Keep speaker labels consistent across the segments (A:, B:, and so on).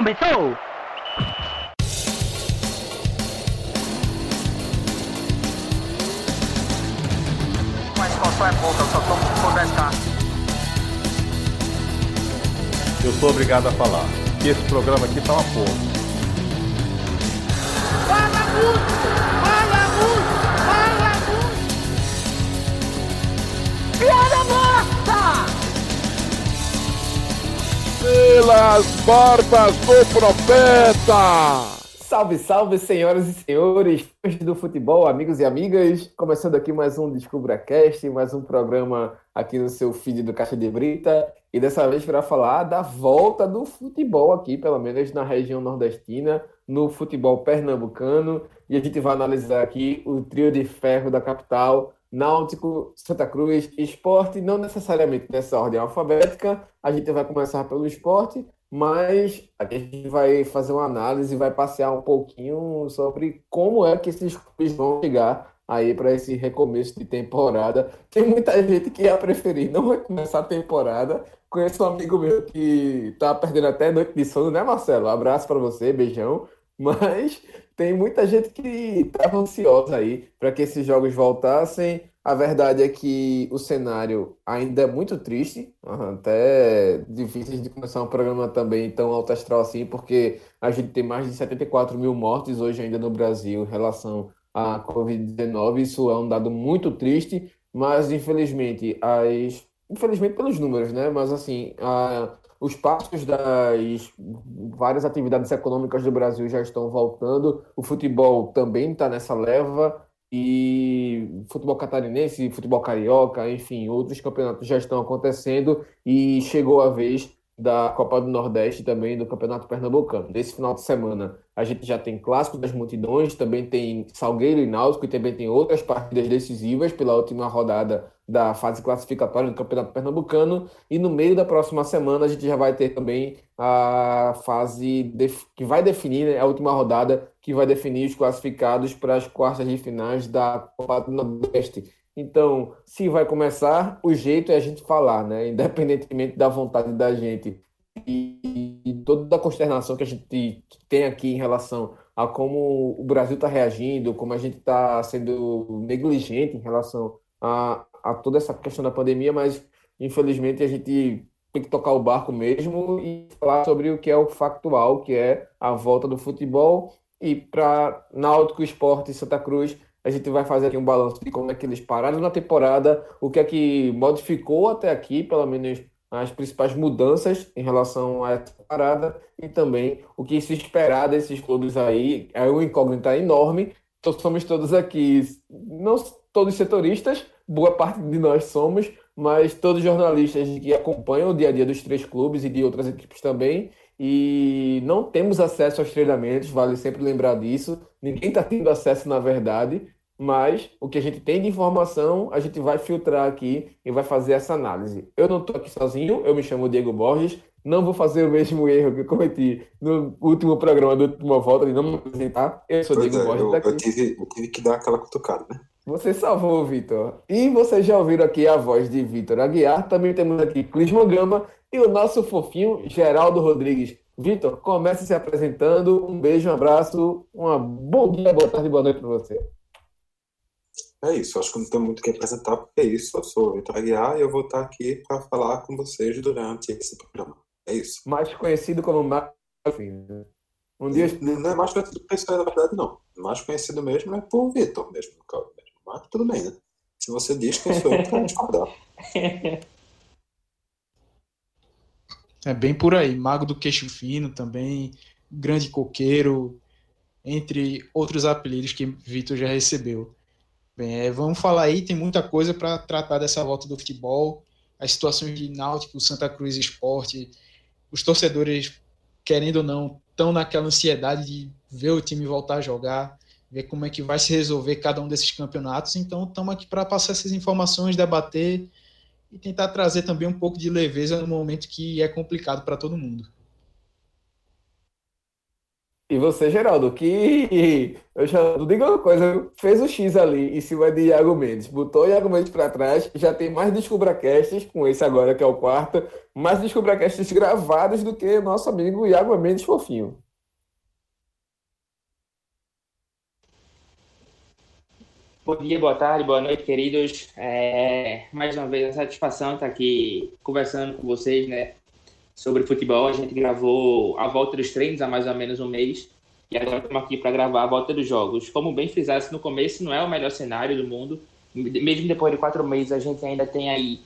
A: Começou!
B: Mas qual é pouca, eu só tomo se for 10k.
C: Eu sou obrigado a falar que esse programa aqui tá uma porra.
D: Fala muito! Fala muito! Fala muito! Piada morta!
E: Pelas barbas do profeta!
F: Salve, salve, senhoras e senhores, fãs do futebol, amigos e amigas. Começando aqui mais um DescubraCast, mais um programa aqui no seu feed do Caixa de Brita. E dessa vez para falar da volta do futebol aqui, pelo menos na região nordestina, no futebol pernambucano. E a gente vai analisar aqui o trio de ferro da capital, Náutico, Santa Cruz, esporte, não necessariamente nessa ordem alfabética. A gente vai começar pelo esporte, mas a gente vai fazer uma análise, vai passear um pouquinho sobre como é que esses clubes vão chegar aí para esse recomeço de temporada. Tem muita gente que ia preferir não vai começar a temporada. Conheço um amigo meu que tá perdendo até noite de sono, né, Marcelo? Abraço para você, beijão. Mas tem muita gente que estava ansiosa aí para que esses jogos voltassem. A verdade é que o cenário ainda é muito triste, até difícil de começar um programa também tão alto astral assim, porque a gente tem mais de 74 mil mortes hoje ainda no Brasil em relação à Covid-19. Isso é um dado muito triste, mas infelizmente, as... infelizmente pelos números, né? Mas assim, a... os passos das várias atividades econômicas do Brasil já estão voltando, o futebol também está nessa leva e futebol catarinense, futebol carioca, enfim, outros campeonatos já estão acontecendo e chegou a vez da Copa do Nordeste também do Campeonato Pernambucano. Nesse final de semana a gente já tem Clássico das Multidões, também tem Salgueiro e Náutico e também tem outras partidas decisivas pela última rodada da fase classificatória do Campeonato Pernambucano e no meio da próxima semana a gente já vai ter também a fase que vai definir né, a última rodada que vai definir os classificados para as quartas de finais da Copa do Nordeste. Então, se vai começar, o jeito é a gente falar, né? Independentemente da vontade da gente e, toda a consternação que a gente tem aqui em relação a como o Brasil está reagindo, como a gente está sendo negligente em relação a, a toda essa questão da pandemia, mas infelizmente a gente tem que tocar o barco mesmo e falar sobre o que é o factual, que é a volta do futebol. E para Náutico, Esporte e Santa Cruz, a gente vai fazer aqui um balanço de como é que eles pararam na temporada, o que é que modificou até aqui, pelo menos as principais mudanças em relação a essa parada e também o que se esperar desses clubes aí. É uma incógnita enorme. Então, somos todos aqui, não todos setoristas, boa parte de nós somos, mas todos jornalistas que acompanham o dia a dia dos três clubes e de outras equipes também. E não temos acesso aos treinamentos, vale sempre lembrar disso. Ninguém está tendo acesso, na verdade, mas o que a gente tem de informação, a gente vai filtrar aqui e vai fazer essa análise. Eu não estou aqui sozinho, eu me chamo Diego Borges, não vou fazer o mesmo erro que eu cometi no último programa da última volta de não me apresentar. Eu sou
G: Pois
F: Diego
G: é,
F: Borges
G: eu, eu tive, eu tive que dar aquela cutucada, né?
F: Você salvou, Vitor. E vocês já ouviram aqui a voz de Vitor Aguiar. Também temos aqui Clisman Gama e o nosso fofinho Geraldo Rodrigues. Vitor, comece se apresentando. Um beijo, um abraço, uma bom dia, boa tarde, boa noite para você.
G: É isso, acho que não tem muito o que apresentar, porque é isso, eu sou o Vitor Aguiar e eu vou estar aqui para falar com vocês durante esse programa. É isso.
F: Mais conhecido como Marcos. Um dia
G: Não é mais conhecido por isso aí, na verdade, não. Mais conhecido mesmo é por Vitor mesmo, no caso mesmo. Mas tudo bem, né? Se você diz quem sou eu, para discordar.
H: É bem por aí. Mago do queixo fino também, grande coqueiro, entre outros apelidos que Vitor já recebeu. Bem, é, vamos falar aí, tem muita coisa para tratar dessa volta do futebol, as situações de Náutico, Santa Cruz Esporte, os torcedores, querendo ou não, estão naquela ansiedade de ver o time voltar a jogar, ver como é que vai se resolver cada um desses campeonatos. Então, estamos aqui para passar essas informações, debater e tentar trazer também um pouco de leveza no momento que é complicado para todo mundo.
F: E você, Geraldo, que eu já não digo uma coisa, fez o X ali em cima de Iago Mendes, botou o Iago Mendes para trás, já tem mais DescubraCasts, com esse agora que é o quarto, mais DescubraCasts gravados do que nosso amigo Iago Mendes fofinho.
A: Bom dia, boa tarde, boa noite, queridos. É, mais uma vez, a satisfação estar aqui conversando com vocês, né? sobre futebol. A gente gravou a volta dos treinos há mais ou menos um mês e agora estamos aqui para gravar a volta dos jogos. Como bem frisasse no começo, não é o melhor cenário do mundo. Mesmo depois de quatro meses, a gente ainda tem aí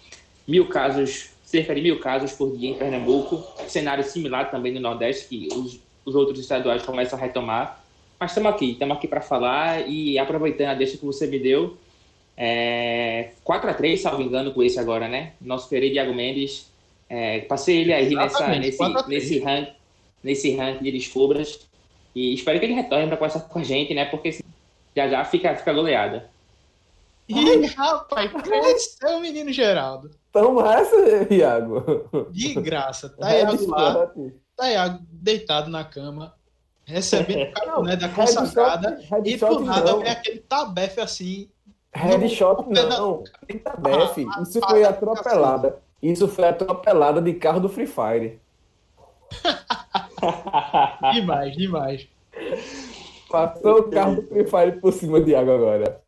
A: mil casos, cerca de mil casos por dia em Pernambuco. Cenário similar também no Nordeste, que os, os outros estaduais começam a retomar. Mas estamos aqui, estamos aqui para falar e aproveitando a deixa que você me deu, é, 4 a 3 salvo engano, com esse agora, né? Nosso querido Iago Mendes é, passei ele aí nessa, nesse, nesse, rank, nesse ranking de descubras. E espero que ele retorne para conversar com a gente, né? Porque já já fica, fica goleada.
H: Ih, rapaz, cresceu o menino Geraldo.
F: Toma essa, Iago.
H: De graça. Tá Iago lá. Tá Iago deitado na cama, recebendo o né, da consagrada. E do nada vem aquele tabefe assim.
F: Headshot não. Tem tabefe. Ah, Isso foi atropelada. Isso foi atropelada de carro do Free Fire.
H: demais, demais.
F: Passou o carro do Free Fire por cima de água agora.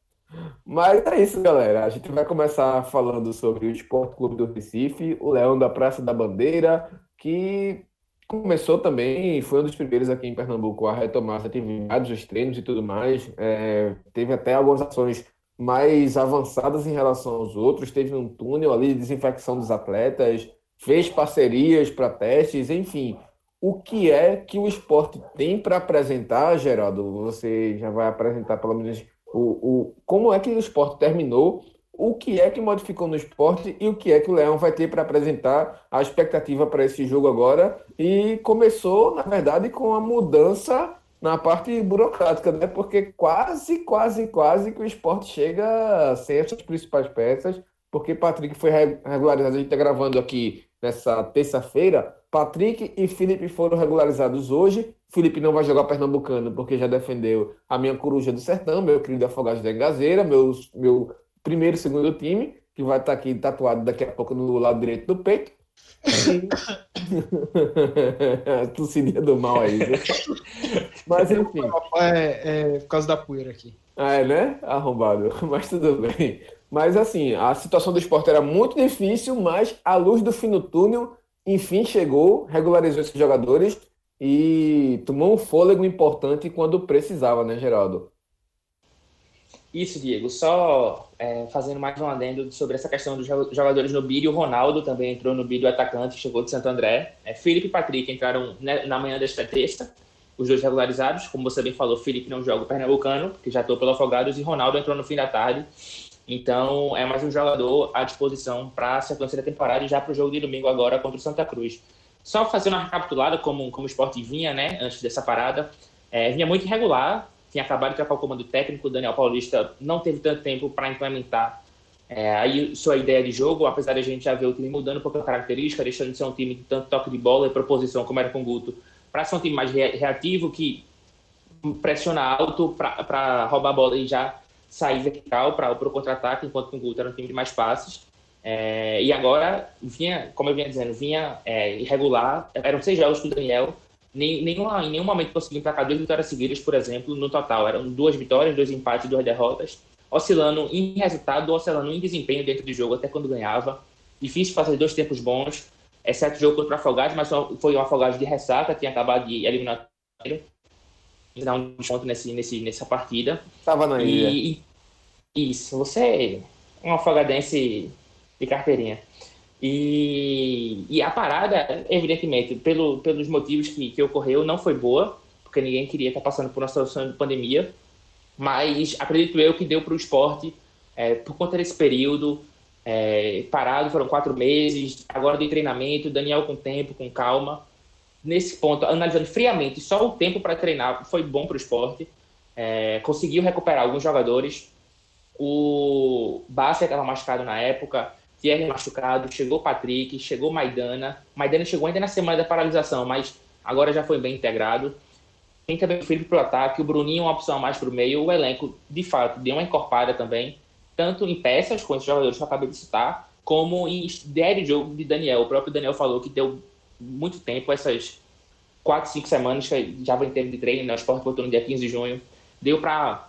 F: Mas é isso, galera. A gente vai começar falando sobre o Esporte Clube do Recife, o Leão da Praça da Bandeira, que começou também, foi um dos primeiros aqui em Pernambuco a retomar as atividades, os treinos e tudo mais. É, teve até algumas ações mais avançadas em relação aos outros, teve um túnel ali de desinfecção dos atletas, fez parcerias para testes, enfim. O que é que o esporte tem para apresentar, Geraldo? Você já vai apresentar pelo menos o, o como é que o esporte terminou, o que é que modificou no esporte e o que é que o Leão vai ter para apresentar a expectativa para esse jogo agora. E começou, na verdade, com a mudança na parte burocrática, né? Porque quase, quase, quase que o esporte chega sem essas principais peças, porque Patrick foi regularizado. A gente está gravando aqui nessa terça-feira. Patrick e Felipe foram regularizados hoje. Felipe não vai jogar Pernambucano porque já defendeu a minha coruja do sertão, meu querido Afogados da Engazeira, meu, meu primeiro e segundo time, que vai estar aqui tatuado daqui a pouco no lado direito do peito. Tossidinha do mal aí. Né? Mas enfim.
H: É, é por causa da poeira aqui.
F: Ah, é, né? Arrombado. Mas tudo bem. Mas assim, a situação do esporte era muito difícil, mas a luz do fim do túnel, enfim, chegou, regularizou esses jogadores e tomou um fôlego importante quando precisava, né, Geraldo?
A: Isso, Diego. Só é, fazendo mais um adendo sobre essa questão dos jogadores no bid. O Ronaldo também entrou no bid, o atacante, chegou de Santo André. É, Felipe e Patrick entraram na manhã desta terça, os dois regularizados. Como você bem falou, Felipe não joga o Pernambucano, que já estou pelo Afogados, e Ronaldo entrou no fim da tarde. Então, é mais um jogador à disposição para a sequência da temporada e já para o jogo de domingo agora contra o Santa Cruz. Só fazendo uma recapitulada como, como o esporte vinha, né, antes dessa parada. É, vinha muito irregular, tinha acabado de trocar o comando técnico, o Daniel Paulista não teve tanto tempo para implementar é, aí sua ideia de jogo, apesar de a gente já ver o time mudando um pouco a característica, deixando de ser um time de tanto toque de bola e proposição como era com o Guto, para ser um time mais reativo, que pressiona alto para roubar a bola e já sair vertical para o contra-ataque, enquanto com o Guto era um time de mais passes. É, e agora vinha, como eu vinha dizendo, vinha é, irregular, eram seis jogos com o Daniel, nem, nenhuma, em nenhum momento conseguiu emplacar duas vitórias seguidas, por exemplo, no total. Eram duas vitórias, dois empates duas derrotas, oscilando em resultado, oscilando em desempenho dentro do jogo, até quando ganhava. Difícil fazer dois tempos bons, exceto o jogo contra o Afogados, mas foi um Afogados de ressaca, tinha acabado de eliminar dar um desconto nesse, nesse, nessa partida.
F: Estava na ilha.
A: E, isso, você é um afogadense de carteirinha. E, e a parada, evidentemente, pelo, pelos motivos que, que ocorreu, não foi boa, porque ninguém queria estar passando por uma situação de pandemia, mas acredito eu que deu para o esporte, é, por conta desse período, é, parado, foram quatro meses, agora de treinamento, Daniel com tempo, com calma. Nesse ponto, analisando friamente, só o tempo para treinar foi bom para o esporte. É, conseguiu recuperar alguns jogadores. O Bassi estava machucado na época, Thierry machucado, chegou Patrick, chegou Maidana. Maidana chegou ainda na semana da paralisação, mas agora já foi bem integrado. tem também o Felipe pro ataque, o Bruninho uma opção a mais pro meio, o elenco, de fato, deu uma encorpada também, tanto em peças, com esses jogadores que eu acabei de citar, como em ideia de jogo de Daniel. O próprio Daniel falou que deu muito tempo, essas quatro, cinco semanas que já vai ter de treino, né? o esporte voltou no dia 15 de junho, deu para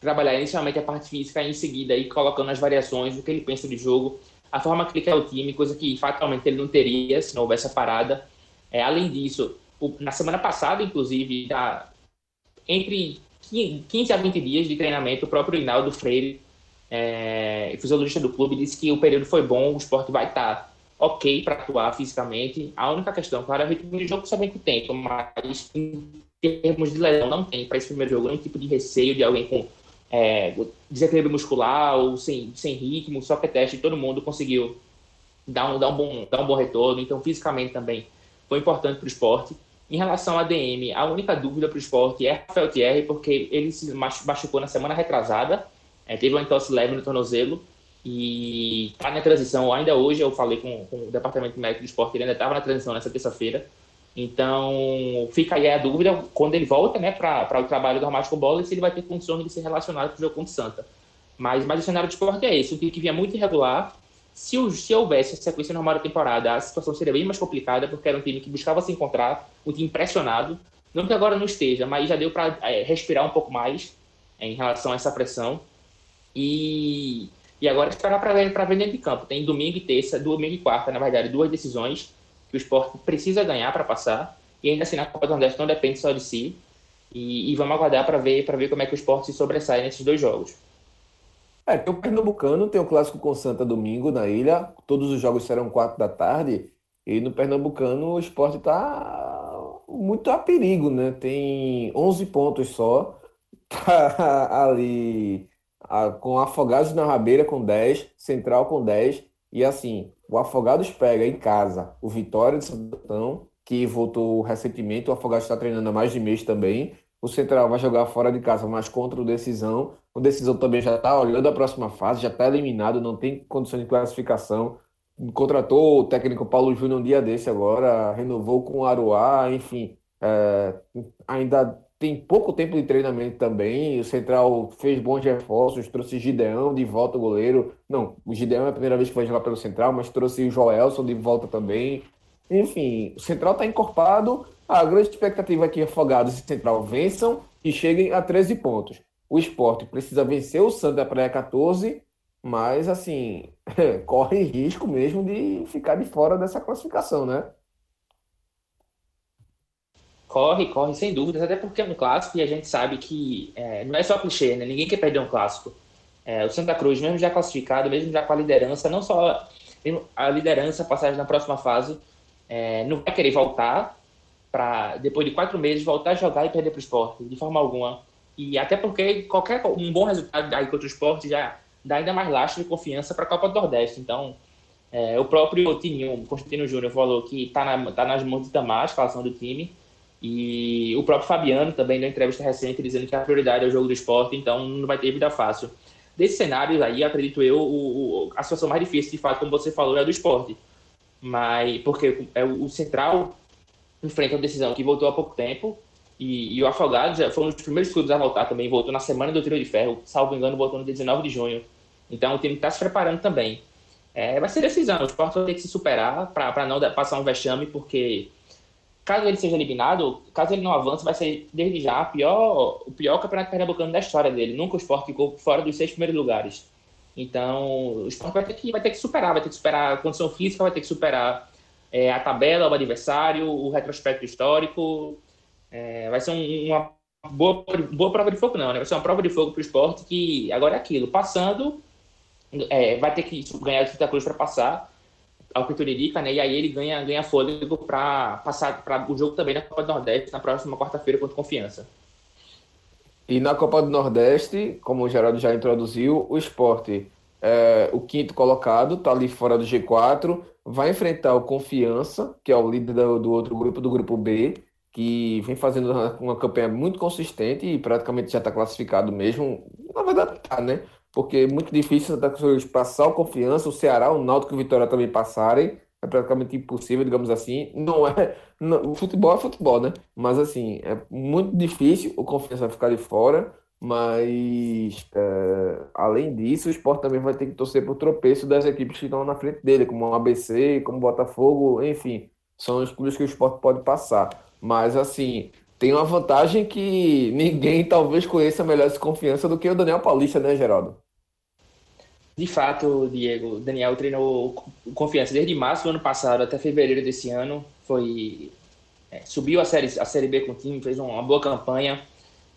A: trabalhar inicialmente a parte física e em seguida ir colocando as variações, o que ele pensa de jogo, a forma que ele quer o time, coisa que fatalmente ele não teria se não houvesse a parada. É, além disso, o, na semana passada, inclusive, da, entre 15 a 20 dias de treinamento, o próprio Rinaldo Freire, é, fisiologista do clube, disse que o período foi bom, o esporte vai estar tá ok para atuar fisicamente. A única questão, claro, é o ritmo de jogo sabem que tem, mas em termos de lesão não tem para esse primeiro jogo nenhum tipo de receio de alguém com é, desequilíbrio muscular ou sem, sem ritmo, só que teste todo mundo conseguiu dar um, dar, um bom, dar um bom retorno, então fisicamente também foi importante para o esporte. Em relação à DM, a única dúvida para o esporte é Rafael Thierry, porque ele se machucou na semana retrasada, é, teve uma entorse leve no tornozelo, e está na transição ainda hoje. Eu falei com, com o departamento médico do esporte, ele ainda estava na transição nessa terça-feira. Então, fica aí a dúvida quando ele volta né, para o trabalho do Armário com bola se ele vai ter condições de ser relacionado com o jogo contra o Santa. Mas, mas o cenário do esporte é esse: time que vinha muito irregular. Se, se houvesse a sequência normal da temporada, a situação seria bem mais complicada, porque era um time que buscava se encontrar, um time pressionado. Não que agora não esteja, mas já deu para é, respirar um pouco mais é, em relação a essa pressão. E e agora esperar para ver dentro de campo. Tem domingo e terça, domingo e quarta, na verdade, duas decisões que o esporte precisa ganhar para passar. E ainda assim, na Copa do Nordeste não depende só de si. E, e vamos aguardar para ver, ver como é que o esporte se sobressai nesses dois jogos.
F: É, tem o Pernambucano, tem o clássico com Santa domingo na ilha. Todos os jogos serão quatro da tarde. E no Pernambucano o esporte está muito a perigo, né? Tem 11 pontos só. Tá ali a, com Afogados na Rabeira com 10, Central com 10, e assim, o Afogados pega em casa o Vitória de Santão, que voltou recentemente, o Afogados está treinando há mais de mês também, o Central vai jogar fora de casa, mas contra o Decisão, o Decisão também já está olhando a próxima fase, já está eliminado, não tem condições de classificação, contratou o técnico Paulo Júnior um dia desse agora, renovou com o Aruá, enfim, é, ainda tem pouco tempo de treinamento também. O Central fez bons reforços, trouxe Gideão de volta, o goleiro. Não, o Gideão é a primeira vez que vai jogar pelo Central, mas trouxe o Joelson de volta também. Enfim, o Central está encorpado. A grande expectativa é que Afogados e Central vençam e cheguem a 13 pontos. O esporte precisa vencer o Santa Praia 14, mas assim, corre risco mesmo de ficar de fora dessa classificação, né?
A: Corre, corre, sem dúvidas, até porque é um clássico e a gente sabe que é, não é só clichê, né? Ninguém quer perder um clássico. É, o Santa Cruz, mesmo já classificado, mesmo já com a liderança, não só a liderança, passagem na próxima fase, é, não vai querer voltar para, depois de quatro meses, voltar a jogar e perder para o esporte, de forma alguma. E até porque qualquer um bom resultado aí contra o esporte já dá ainda mais lastro e confiança para a Copa do Nordeste. Então, é, o próprio Tininho, Constantino Júnior, falou que está na, tá nas mãos de Tamar, a do time e o próprio Fabiano também deu entrevista recente dizendo que a prioridade é o jogo do esporte, então não vai ter vida fácil. Desses cenários aí, acredito eu, o, o, a situação mais difícil, de fato, como você falou, é a do esporte. Mas, porque é o, Central enfrenta uma decisão que voltou há pouco tempo, e, e o Afogados foi um dos primeiros clubes a voltar também, voltou na semana do tiro de ferro, salvo engano, voltou no dia 19 de junho. Então o time está se preparando também. É, vai ser decisão, o esporte vai ter que se superar para não passar um vexame, porque caso ele seja eliminado, caso ele não avance, vai ser desde já pior, o pior campeonato pernambucano da história dele. Nunca o Sport ficou fora dos seis primeiros lugares. Então, o Sport vai ter que, vai ter que superar, vai ter que superar a condição física, vai ter que superar é, a tabela, o adversário, o retrospecto histórico. É, vai ser um, uma boa, boa prova de fogo, não, né? Vai ser uma prova de fogo para o esporte que agora é aquilo. Passando, é, vai ter que ganhar o Santa Cruz para passar ao indica, né? E aí ele ganha, ganha fôlego para passar para o jogo também na Copa do Nordeste na próxima quarta-feira contra Confiança.
F: E na Copa do Nordeste, como o Geraldo já introduziu, o esporte, é, o quinto colocado, está ali fora do G4, vai enfrentar o Confiança, que é o líder do, do outro grupo, do grupo B, que vem fazendo uma, uma campanha muito consistente e praticamente já está classificado mesmo. Na verdade, tá, né? Porque é muito difícil Santa Cruz passar o confiança, o Ceará, o Náutico e o Vitória também passarem. é praticamente impossível, digamos assim. Não é. Não, o futebol é futebol, né? Mas assim, é muito difícil o confiança ficar de fora. Mas é, além disso, o esporte também vai ter que torcer por tropeço das equipes que estão na frente dele, como o ABC, como o Botafogo, enfim, são os clubes que o esporte pode passar. Mas assim, tem uma vantagem que ninguém talvez conheça melhor essa confiança do que o Daniel Paulista, né, Geraldo?
A: De fato, Diego, Daniel treinou confiança desde março do ano passado até fevereiro desse ano. Foi é, subiu a série, a série B com o time, fez uma boa campanha.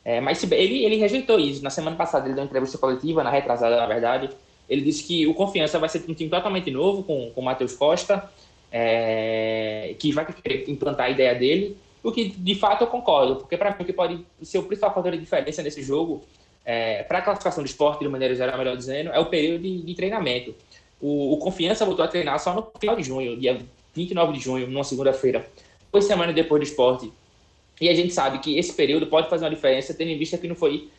A: É, mas ele, ele rejeitou isso. Na semana passada ele deu uma entrevista coletiva, na retrasada, na verdade. Ele disse que o Confiança vai ser um time totalmente novo, com o Matheus Costa, é, que vai implantar a ideia dele. O que de fato eu concordo, porque para mim o que pode ser o principal fator de diferença nesse jogo é, para a classificação do esporte, de maneira geral, melhor dizendo, é o período de, de treinamento. O, o, Confiança voltou a treinar só no final de junho, dia 29 de junho, numa segunda-feira, duas semanas depois do esporte. E a gente sabe que esse período pode fazer uma diferença, tendo em vista que não foi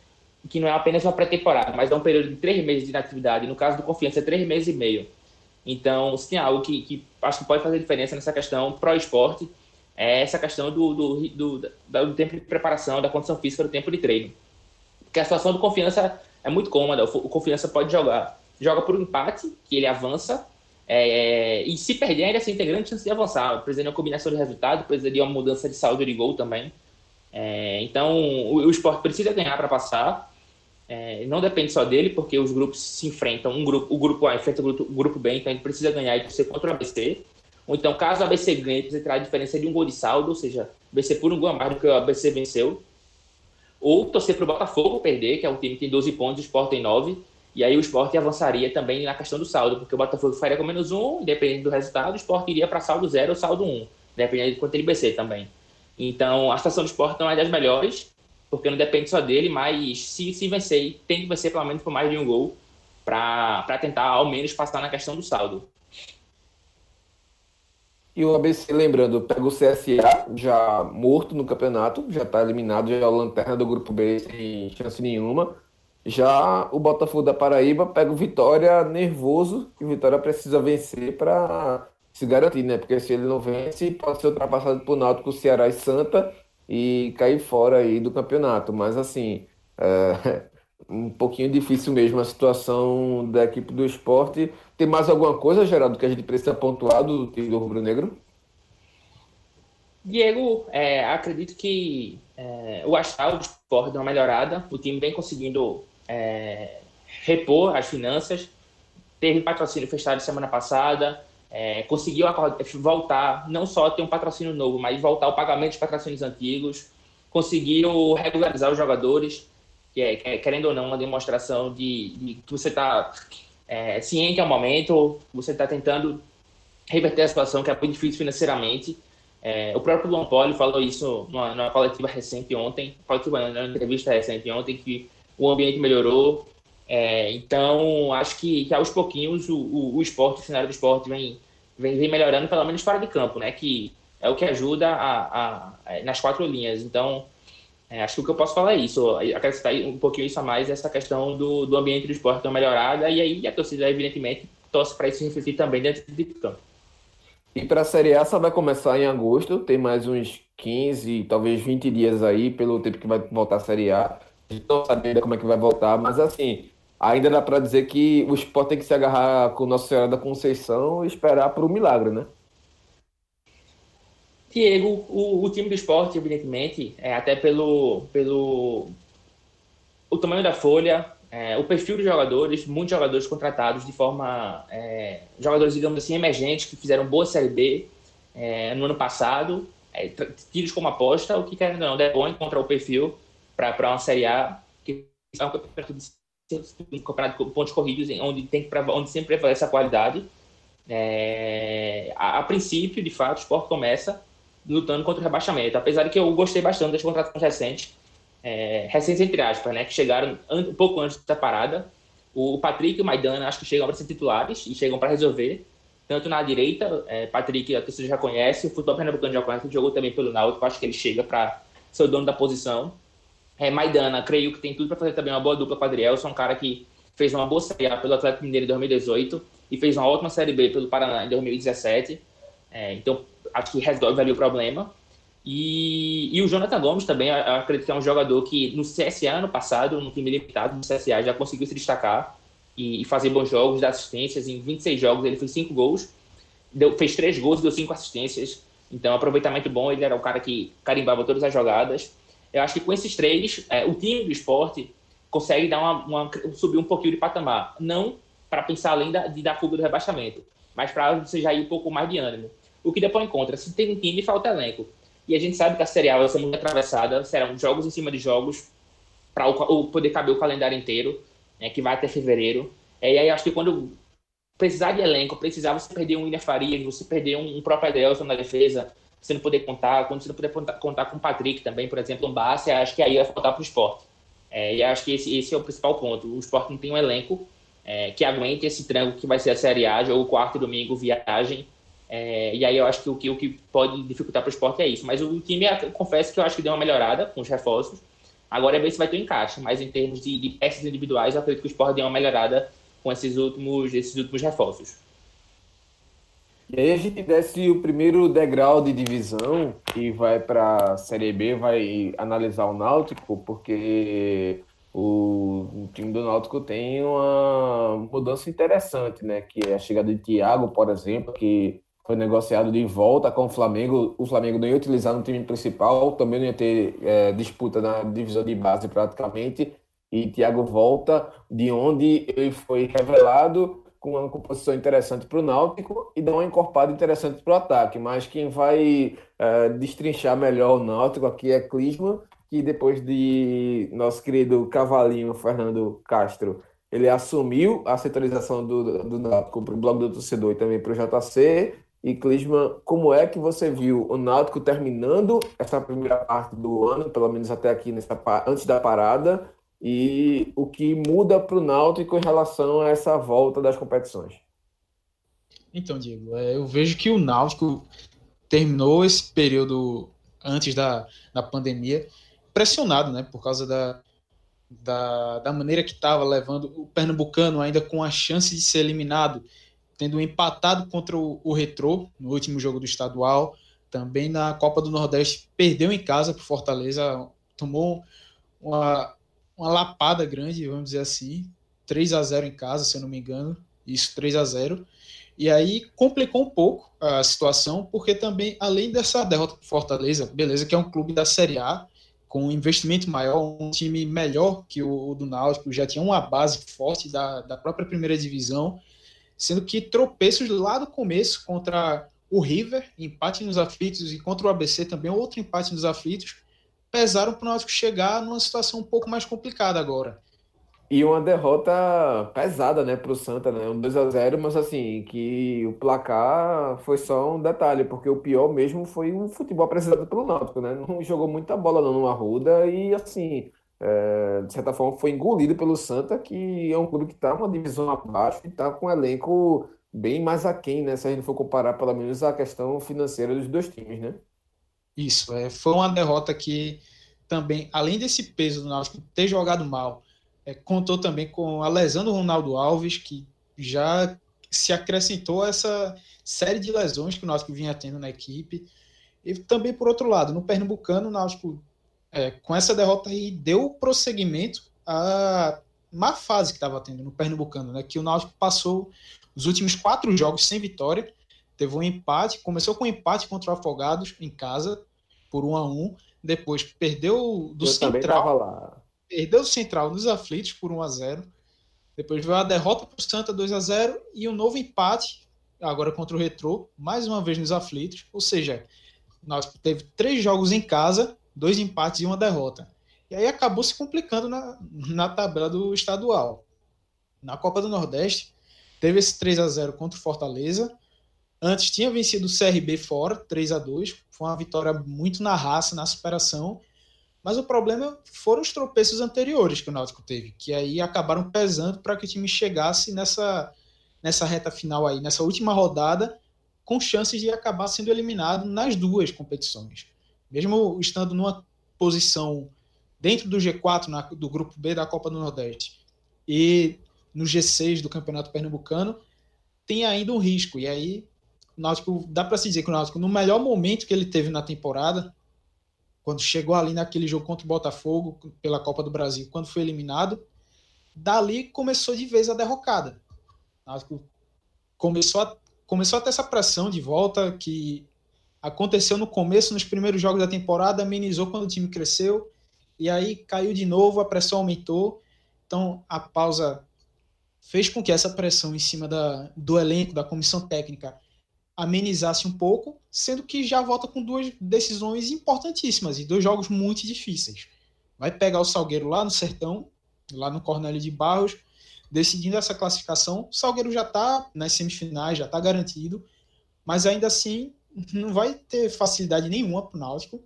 A: que não é apenas uma pré-temporada, mas é um período de três meses de inatividade. No caso do Confiança, é três meses e meio. Então, se tem algo que, que acho que pode fazer diferença nessa questão pró-esporte, é essa questão do, do, do, do, tempo de preparação, da condição física, do tempo de treino. Porque a situação do confiança é muito cômoda. O confiança pode jogar, joga por um empate, que ele avança, é, e se perder, ainda assim tem grande chance de avançar. Precisa de uma combinação de resultado, precisa de uma mudança de saldo de gol também. É, então, o, o esporte precisa ganhar para passar. É, não depende só dele, porque os grupos se enfrentam. Um grupo, o grupo A enfrenta o grupo, o grupo B, então ele precisa ganhar e torcer contra o ABC. Ou então, caso o ABC ganhe, precisa tirar a diferença de um gol de saldo, ou seja, o ABC por um gol a mais do que o ABC venceu ou torcer para o Botafogo perder, que é um time que tem 12 pontos, o Sport tem 9, e aí o Sport avançaria também na questão do saldo, porque o Botafogo faria com menos 1, dependendo do resultado, o Sport iria para saldo 0 ou saldo 1, dependendo de quanto ele BC também. Então, a situação do Sport não é das melhores, porque não depende só dele, mas se, se vencer, tem que vencer pelo menos por mais de um gol para tentar ao menos passar na questão do saldo.
F: E o ABC, lembrando, pega o CSA, já morto no campeonato, já está eliminado, já é o lanterna do grupo B sem chance nenhuma. Já o Botafogo da Paraíba pega o Vitória nervoso, e o Vitória precisa vencer para se garantir, né? Porque se ele não vence, pode ser ultrapassado por Náutico, Ceará e Santa e cair fora aí do campeonato. Mas assim, é um pouquinho difícil mesmo a situação da equipe do esporte. Tem mais alguma coisa, Geraldo, que a gente precisa pontuar do time do Rubro Negro?
A: Diego, é, acredito que é, o astral do esporte deu uma melhorada. O time vem conseguindo é, repor as finanças. Teve patrocínio fechado semana passada. É, conseguiu voltar, não só ter um patrocínio novo, mas voltar o pagamento de patrocínios antigos. Conseguiu regularizar os jogadores, que é, querendo ou não, uma demonstração de, de que você está é, ciente ao momento, você está tentando reverter a situação que é muito difícil financeiramente. É, o próprio Luan Poli falou isso numa, numa coletiva recente ontem, coletiva, numa entrevista recente ontem, que o ambiente melhorou. É, então, acho que, que aos pouquinhos o, o, o, esporte, o cenário do esporte vem, vem, vem melhorando, pelo menos fora de campo, né? Que é o que ajuda a, a, a nas quatro linhas. Então, é, acho que o que eu posso falar é isso, acrescentar um pouquinho isso a mais, essa questão do, do ambiente do esporte tão melhorada, e aí a torcida, evidentemente, torce para isso refletir também dentro de campo.
F: E para a Série A só vai começar em agosto, tem mais uns 15, talvez 20 dias aí, pelo tempo que vai voltar a Série A. A gente não sabe ainda como é que vai voltar, mas assim, ainda dá para dizer que o esporte tem que se agarrar com Nossa Senhora da Conceição e esperar para o milagre, né?
A: Diego, o, o, time do esporte, evidentemente, é, até pelo, pelo o tamanho da folha, é, o perfil dos jogadores, muitos jogadores contratados de forma. É, jogadores, digamos assim, emergentes, que fizeram boa Série B é, no ano passado, é, tiros como aposta, o que querendo ou não, é bom encontrar o perfil para uma Série A, que é um campeonato de, campeonato com pontos corridos, onde, tem que, onde sempre prevalece a qualidade. É, a, a, princípio, de fato, o esporte começa lutando contra o rebaixamento. Apesar de que eu gostei bastante das contratações recentes, é, recentes entre aspas, né, que chegaram um pouco antes da parada. O Patrick e o Maidana acho que chegam para ser titulares e chegam para resolver. Tanto na direita, é, Patrick, a torcida já conhece, o futebol pernambucano já conhece, jogou também pelo Náutico, acho que ele chega para ser o dono da posição. É, Maidana, creio que tem tudo para fazer também uma boa dupla com o Adriel, são um cara que fez uma boa Série A pelo Atlético Mineiro em 2018 e fez uma ótima Série B pelo Paraná em 2017 É, então, acho que resolve ali o problema. E, e o Jonathan Gomes também, eu acredito que é um jogador que no CSA ano passado, no time limitado do CSA, já conseguiu se destacar e, e fazer bons jogos, dar assistências. Em 26 jogos ele fez 5 gols, deu, fez 3 gols e deu 5 assistências. Então, aproveitamento bom, ele era o cara que carimbava todas as jogadas. Eu acho que com esses três, é, o time do esporte consegue dar uma, uma, subir um pouquinho de patamar. Não para pensar além da, de dar fuga do rebaixamento, mas para você já ir um pouco mais de ânimo. O que depois encontra, se tem um time, falta elenco. E a gente sabe que a Série A vai ser muito atravessada, serão jogos em cima de jogos, para poder caber o calendário inteiro, né, que vai até fevereiro. É, e aí acho que quando precisar de elenco, precisar você perder um William Farias, você perder um, um próprio Adelson na defesa, você não poder contar, quando você não puder contar, contar com o Patrick também, por exemplo, um Bassi, acho que aí vai faltar para o esporte. É, e acho que esse, esse, é o principal ponto. O esporte não tem um elenco é, que aguente esse tranco que vai ser a Série A, ou quarto e domingo, viagem. É, e aí eu acho que o, que o que pode dificultar para o esporte é isso. Mas o time, confesso que eu acho que deu uma melhorada com os reforços. Agora é ver se vai ter um encaixe. Mas em termos de, de peças individuais, eu acredito que o esporte deu uma melhorada com esses últimos, esses últimos reforços.
F: E aí a gente desce o primeiro degrau de divisão e vai para a Série B, vai analisar o Náutico, porque o, time do Náutico tem uma mudança interessante, né? Que é a chegada de Thiago, por exemplo, que foi negociado de volta com o Flamengo. O Flamengo não ia utilizar no time principal, também não ia ter é, disputa na divisão de base praticamente. E Thiago volta de onde ele foi revelado com uma composição interessante para o Náutico e dá uma encorpada interessante para o ataque. Mas quem vai é, destrinchar melhor o Náutico aqui é Clisman, que depois de nosso querido cavalinho Fernando Castro, ele assumiu a centralização do, do Náutico para o blog do torcedor e também para o JC. E Clisman, como é que você viu o Náutico terminando essa primeira parte do ano, pelo menos até aqui nessa antes da parada, e o que muda para o Náutico em relação a essa volta das competições.
H: Então, Diego, é, eu vejo que o Náutico terminou esse período antes da, da pandemia pressionado, né, por causa da, da, da maneira que estava levando o Pernambucano ainda com a chance de ser eliminado, tendo empatado contra o, o Retrô no último jogo do estadual, também na Copa do Nordeste perdeu em casa para Fortaleza, tomou uma, uma lapada grande, vamos dizer assim, 3 a 0 em casa, se eu não me engano, isso 3 a 0 e aí complicou um pouco a situação, porque também, além dessa derrota para Fortaleza, beleza, que é um clube da Série A, com um investimento maior, um time melhor que o, do Náutico, já tinha uma base forte da, da própria primeira divisão, sendo que tropeços lá do começo contra o River, empate nos aflitos, e contra o ABC também, outro empate nos aflitos, pesaram para o Náutico chegar numa situação um pouco mais complicada agora.
F: E uma derrota pesada, né, para o Santa, né? Um 2 a 0 mas assim, que o placar foi só um detalhe, porque o pior mesmo foi o futebol apresentado pelo Náutico, né? Não jogou muita bola não no Arruda e assim, é, de certa forma foi engolido pelo Santa, que é um clube que está uma divisão abaixo e está com um elenco bem mais aquém, né? Se a gente for comparar pelo menos a questão financeira dos dois times, né?
H: Isso, é, foi uma derrota que também, além desse peso do Náutico ter jogado mal, é, contou também com a lesão do Ronaldo Alves, que já se acrescentou essa série de lesões que o Náutico vinha tendo na equipe. E também, por outro lado, no Pernambucano, o Náutico, é, com essa derrota aí, deu prosseguimento à má fase que estava tendo no Pernambucano, né? Que o Náutico passou os últimos quatro jogos sem vitória, teve um empate, começou com um empate contra o Afogados em casa, por 1 a 1 depois perdeu do
F: Eu
H: Central. Perdeu do Central nos aflitos por 1 a 0 Depois veio a derrota para o Santa 2 a 0 e um novo empate, agora contra o Retrô, mais uma vez nos aflitos. Ou seja, nós teve três jogos em casa, dois empates e uma derrota. E aí acabou se complicando na, na tabela do estadual. Na Copa do Nordeste, teve esse 3 a 0 contra o Fortaleza. Antes tinha vencido o CRB fora, 3 a 2 foi uma vitória muito na raça, na superação. Mas o problema foram os tropeços anteriores que o Náutico teve, que aí acabaram pesando para que o time chegasse nessa, nessa reta final aí, nessa última rodada, com chances de acabar sendo eliminado nas duas competições. Mesmo estando numa posição dentro do G4 na, do grupo B da Copa do Nordeste e no G6 do Campeonato Pernambucano, tem ainda um risco. E aí o Náutico, dá para se dizer que o Náutico, no melhor momento que ele teve na temporada, quando chegou ali naquele jogo contra o Botafogo, pela Copa do Brasil, quando foi eliminado, dali começou de vez a derrocada. O Náutico começou a, começou a ter essa pressão de volta que aconteceu no começo, nos primeiros jogos da temporada, amenizou quando o time cresceu, e aí caiu de novo, a pressão aumentou. Então a pausa fez com que essa pressão em cima da, do elenco, da comissão técnica, amenizasse um pouco, sendo que já volta com duas decisões importantíssimas e dois jogos muito difíceis. Vai pegar o Salgueiro lá no Sertão, lá no Cornélio de Barros, decidindo essa classificação. O Salgueiro já está nas semifinais, já está garantido, mas ainda assim não vai ter facilidade nenhuma para o Náutico,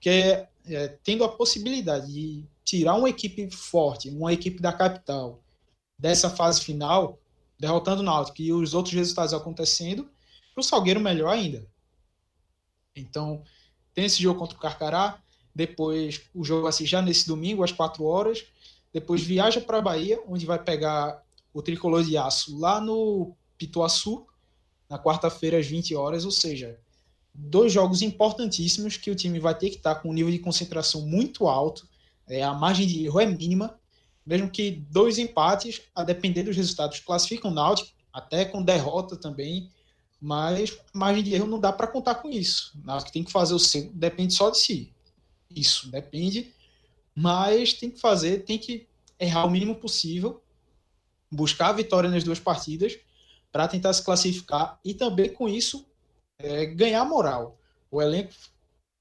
H: que é, é, tendo a possibilidade de tirar uma equipe forte, uma equipe da capital, dessa fase final, derrotando o Náutico e os outros resultados acontecendo, para o Salgueiro melhor ainda. Então, tem esse jogo contra o Carcará, depois o jogo ser já nesse domingo, às 4 horas, depois viaja para a Bahia, onde vai pegar o tricolor de aço lá no Pituaçu, na quarta-feira às 20 horas, ou seja, dois jogos importantíssimos que o time vai ter que estar com um nível de concentração muito alto, é, a margem de erro é mínima, mesmo que dois empates, a depender dos resultados, classificam o Náutico, até com derrota também, mas a margem de erro não dá para contar com isso. O Náutico tem que fazer o seu, depende só de si. Isso, depende, mas tem que fazer, tem que errar o mínimo possível, buscar a vitória nas duas partidas para tentar se classificar e também com isso é, ganhar moral. O elenco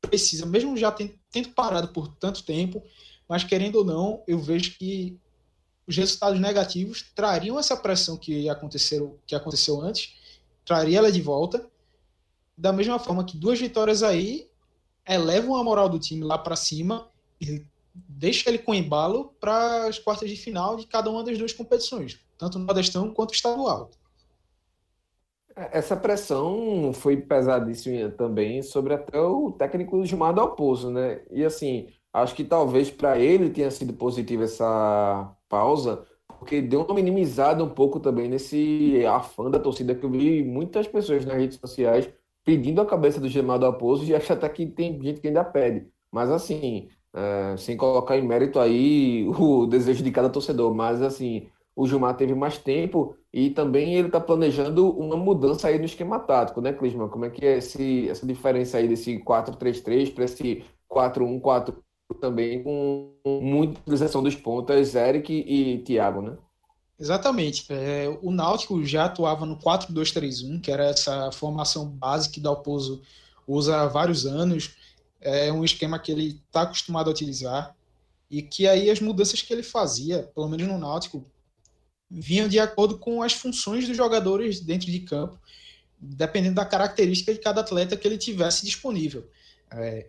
H: precisa, mesmo já tendo parado por tanto tempo, mas querendo ou não, eu vejo que os resultados negativos trariam essa pressão que aconteceu, que aconteceu antes, traria ela de volta, da mesma forma que duas vitórias aí elevam a moral do time lá para cima e deixa ele com embalo para as quartas de final de cada uma das duas competições, tanto no Nordestão quanto estadual.
F: Essa pressão foi pesadíssima também sobre até o técnico Gilmar Dalpozo, né? E assim, Acho que talvez para ele tenha sido positiva essa pausa, porque deu uma minimizada um pouco também nesse afã da torcida que eu vi muitas pessoas nas redes sociais pedindo a cabeça do Gemado Aposo e acho até que tem gente que ainda pede. Mas assim, é, sem colocar em mérito aí o desejo de cada torcedor, mas assim, o Gilmar teve mais tempo e também ele está planejando uma mudança aí no esquema tático, né, Clisman? Como é que é esse, essa diferença aí desse 4-3-3 para esse 4-1-4 também com muita utilização dos pontas, Eric e Thiago, né?
H: Exatamente. É, o Náutico já atuava no 4-2-3-1, que era essa formação base que Dalpozo usa há vários anos. É um esquema que ele está acostumado a utilizar e que aí as mudanças que ele fazia, pelo menos no Náutico, vinham de acordo com as funções dos jogadores dentro de campo, dependendo da característica de cada atleta que ele tivesse disponível. É,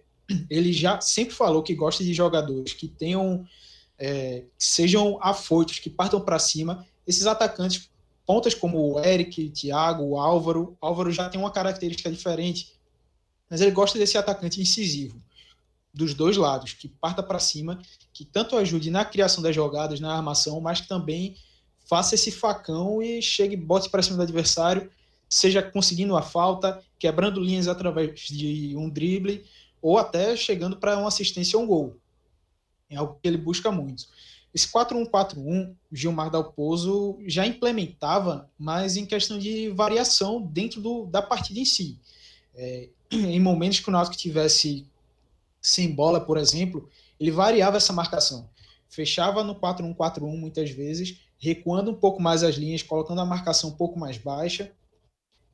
H: ele já sempre falou que gosta de jogadores que tenham é, que sejam afoitos, que partam para cima. Esses atacantes, pontas como o Eric, o Thiago, o Álvaro, o Álvaro já tem uma característica diferente, mas ele gosta desse atacante incisivo dos dois lados, que parta para cima, que tanto ajude na criação das jogadas, na armação, mas que também faça esse facão e chegue, bote para cima do adversário, seja conseguindo a falta, quebrando linhas através de um drible, ou até chegando para uma assistência ou um gol. É algo que ele busca muito. Esse 4-1-4-1, Gilmar Dalpozo já implementava, mas em questão de variação dentro do, da partida em si. É, em momentos que o Náutico tivesse sem bola, por exemplo, ele variava essa marcação. Fechava no 4-1-4-1 muitas vezes, recuando um pouco mais as linhas, colocando a marcação um pouco mais baixa,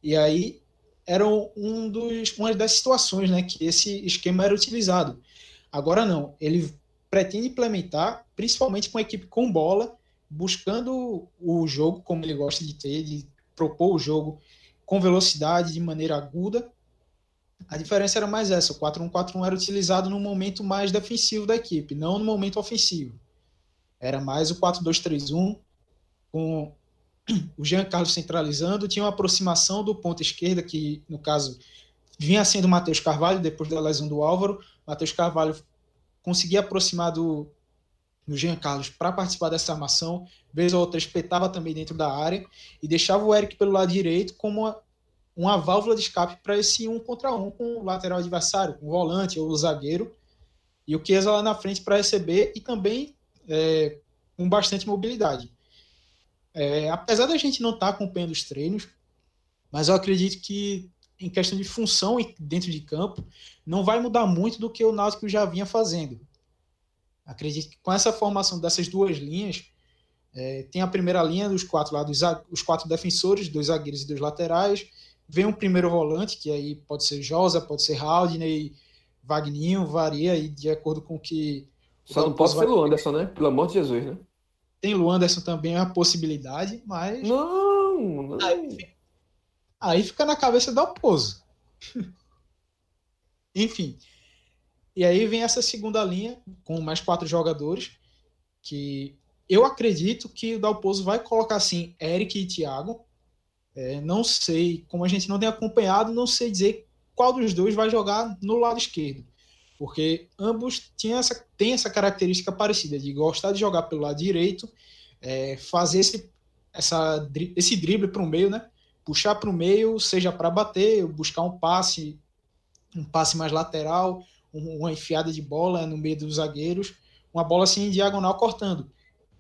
H: e aí era um dos, uma das situações né, que esse esquema era utilizado. Agora não, ele pretende implementar, principalmente com a equipe com bola, buscando o jogo como ele gosta de ter, de propor o jogo com velocidade, de maneira aguda. A diferença era mais essa, o 4-1-4-1 era utilizado no momento mais defensivo da equipe, não no momento ofensivo. Era mais o 4-2-3-1, com o Jean Carlos centralizando, tinha uma aproximação do ponto esquerda, que no caso vinha sendo o Matheus Carvalho, depois da lesão do Álvaro. Matheus Carvalho conseguia aproximar do, do Jean Carlos para participar dessa armação, vez ou outra espetava também dentro da área e deixava o Eric pelo lado direito como uma, uma válvula de escape para esse um contra um com o lateral adversário, com o volante ou o zagueiro, e o Chiesa lá na frente para receber e também é, com bastante mobilidade. É, apesar da gente não estar tá acompanhando os treinos, mas eu acredito que em questão de função dentro de campo, não vai mudar muito do que o Náutico já vinha fazendo. Acredito que com essa formação dessas duas linhas, é, tem a primeira linha dos quatro lados, os quatro defensores, dois zagueiros e dois laterais. Vem um primeiro volante, que aí pode ser Josa, pode ser Haldney, Vagninho, varia aí de acordo com o que.
F: Só não pode ser o Anderson, né? Pelo amor de Jesus, né?
H: Tem o Anderson também, é uma possibilidade, mas.
F: Não! não.
H: Aí, aí fica na cabeça do Alpozo. Enfim. E aí vem essa segunda linha, com mais quatro jogadores, que eu acredito que o Dalpozo vai colocar assim Eric e Thiago. É, não sei, como a gente não tem acompanhado, não sei dizer qual dos dois vai jogar no lado esquerdo. Porque ambos têm essa, têm essa característica parecida de gostar de jogar pelo lado direito, é, fazer esse, essa, esse drible para o meio, né? puxar para o meio, seja para bater, buscar um passe, um passe mais lateral, uma enfiada de bola no meio dos zagueiros, uma bola assim em diagonal cortando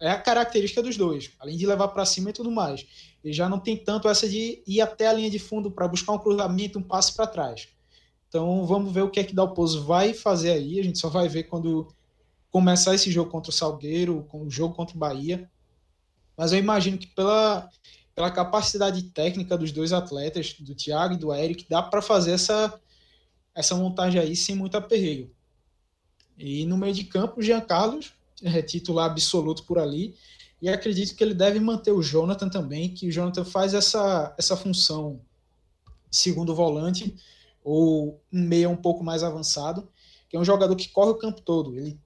H: é a característica dos dois, além de levar para cima e tudo mais. Ele já não tem tanto essa de ir até a linha de fundo para buscar um cruzamento, um passe para trás. Então vamos ver o que é que Dalpozo vai fazer aí. A gente só vai ver quando começar esse jogo contra o Salgueiro, com o jogo contra o Bahia. Mas eu imagino que pela, pela capacidade técnica dos dois atletas, do Thiago e do Eric, dá para fazer essa, essa montagem aí sem muito aperreio. E no meio de campo, o Jean Carlos é, titular absoluto por ali. E acredito que ele deve manter o Jonathan também, que o Jonathan faz essa, essa função segundo volante ou um meia um pouco mais avançado, que é um jogador que corre o campo todo. Ele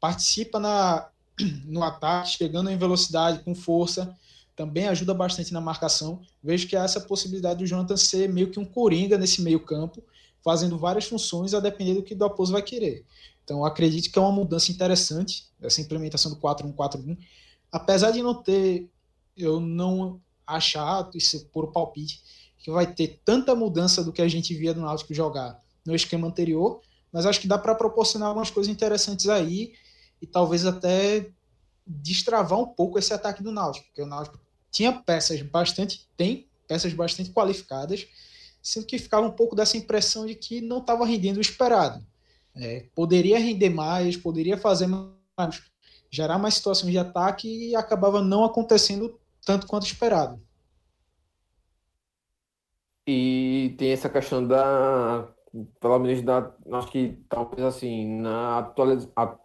H: participa na, no ataque, chegando em velocidade, com força, também ajuda bastante na marcação. Vejo que há essa possibilidade do Jonathan ser meio que um coringa nesse meio campo, fazendo várias funções a depender do que o Dalpozo vai querer. Então, acredito que é uma mudança interessante, essa implementação do 4-1-4-1. Apesar de não ter, eu não achar, isso por palpite, que vai ter tanta mudança do que a gente via do Náutico jogar no esquema anterior, mas acho que dá para proporcionar algumas coisas interessantes aí e talvez até destravar um pouco esse ataque do Náutico, porque o Náutico tinha peças bastante, tem peças bastante qualificadas, sendo que ficava um pouco dessa impressão de que não estava rendendo o esperado. É, poderia render mais, poderia fazer mais, gerar mais situações de ataque e acabava não acontecendo tanto quanto esperado.
F: E tem essa questão da, pelo menos da, acho que talvez assim, na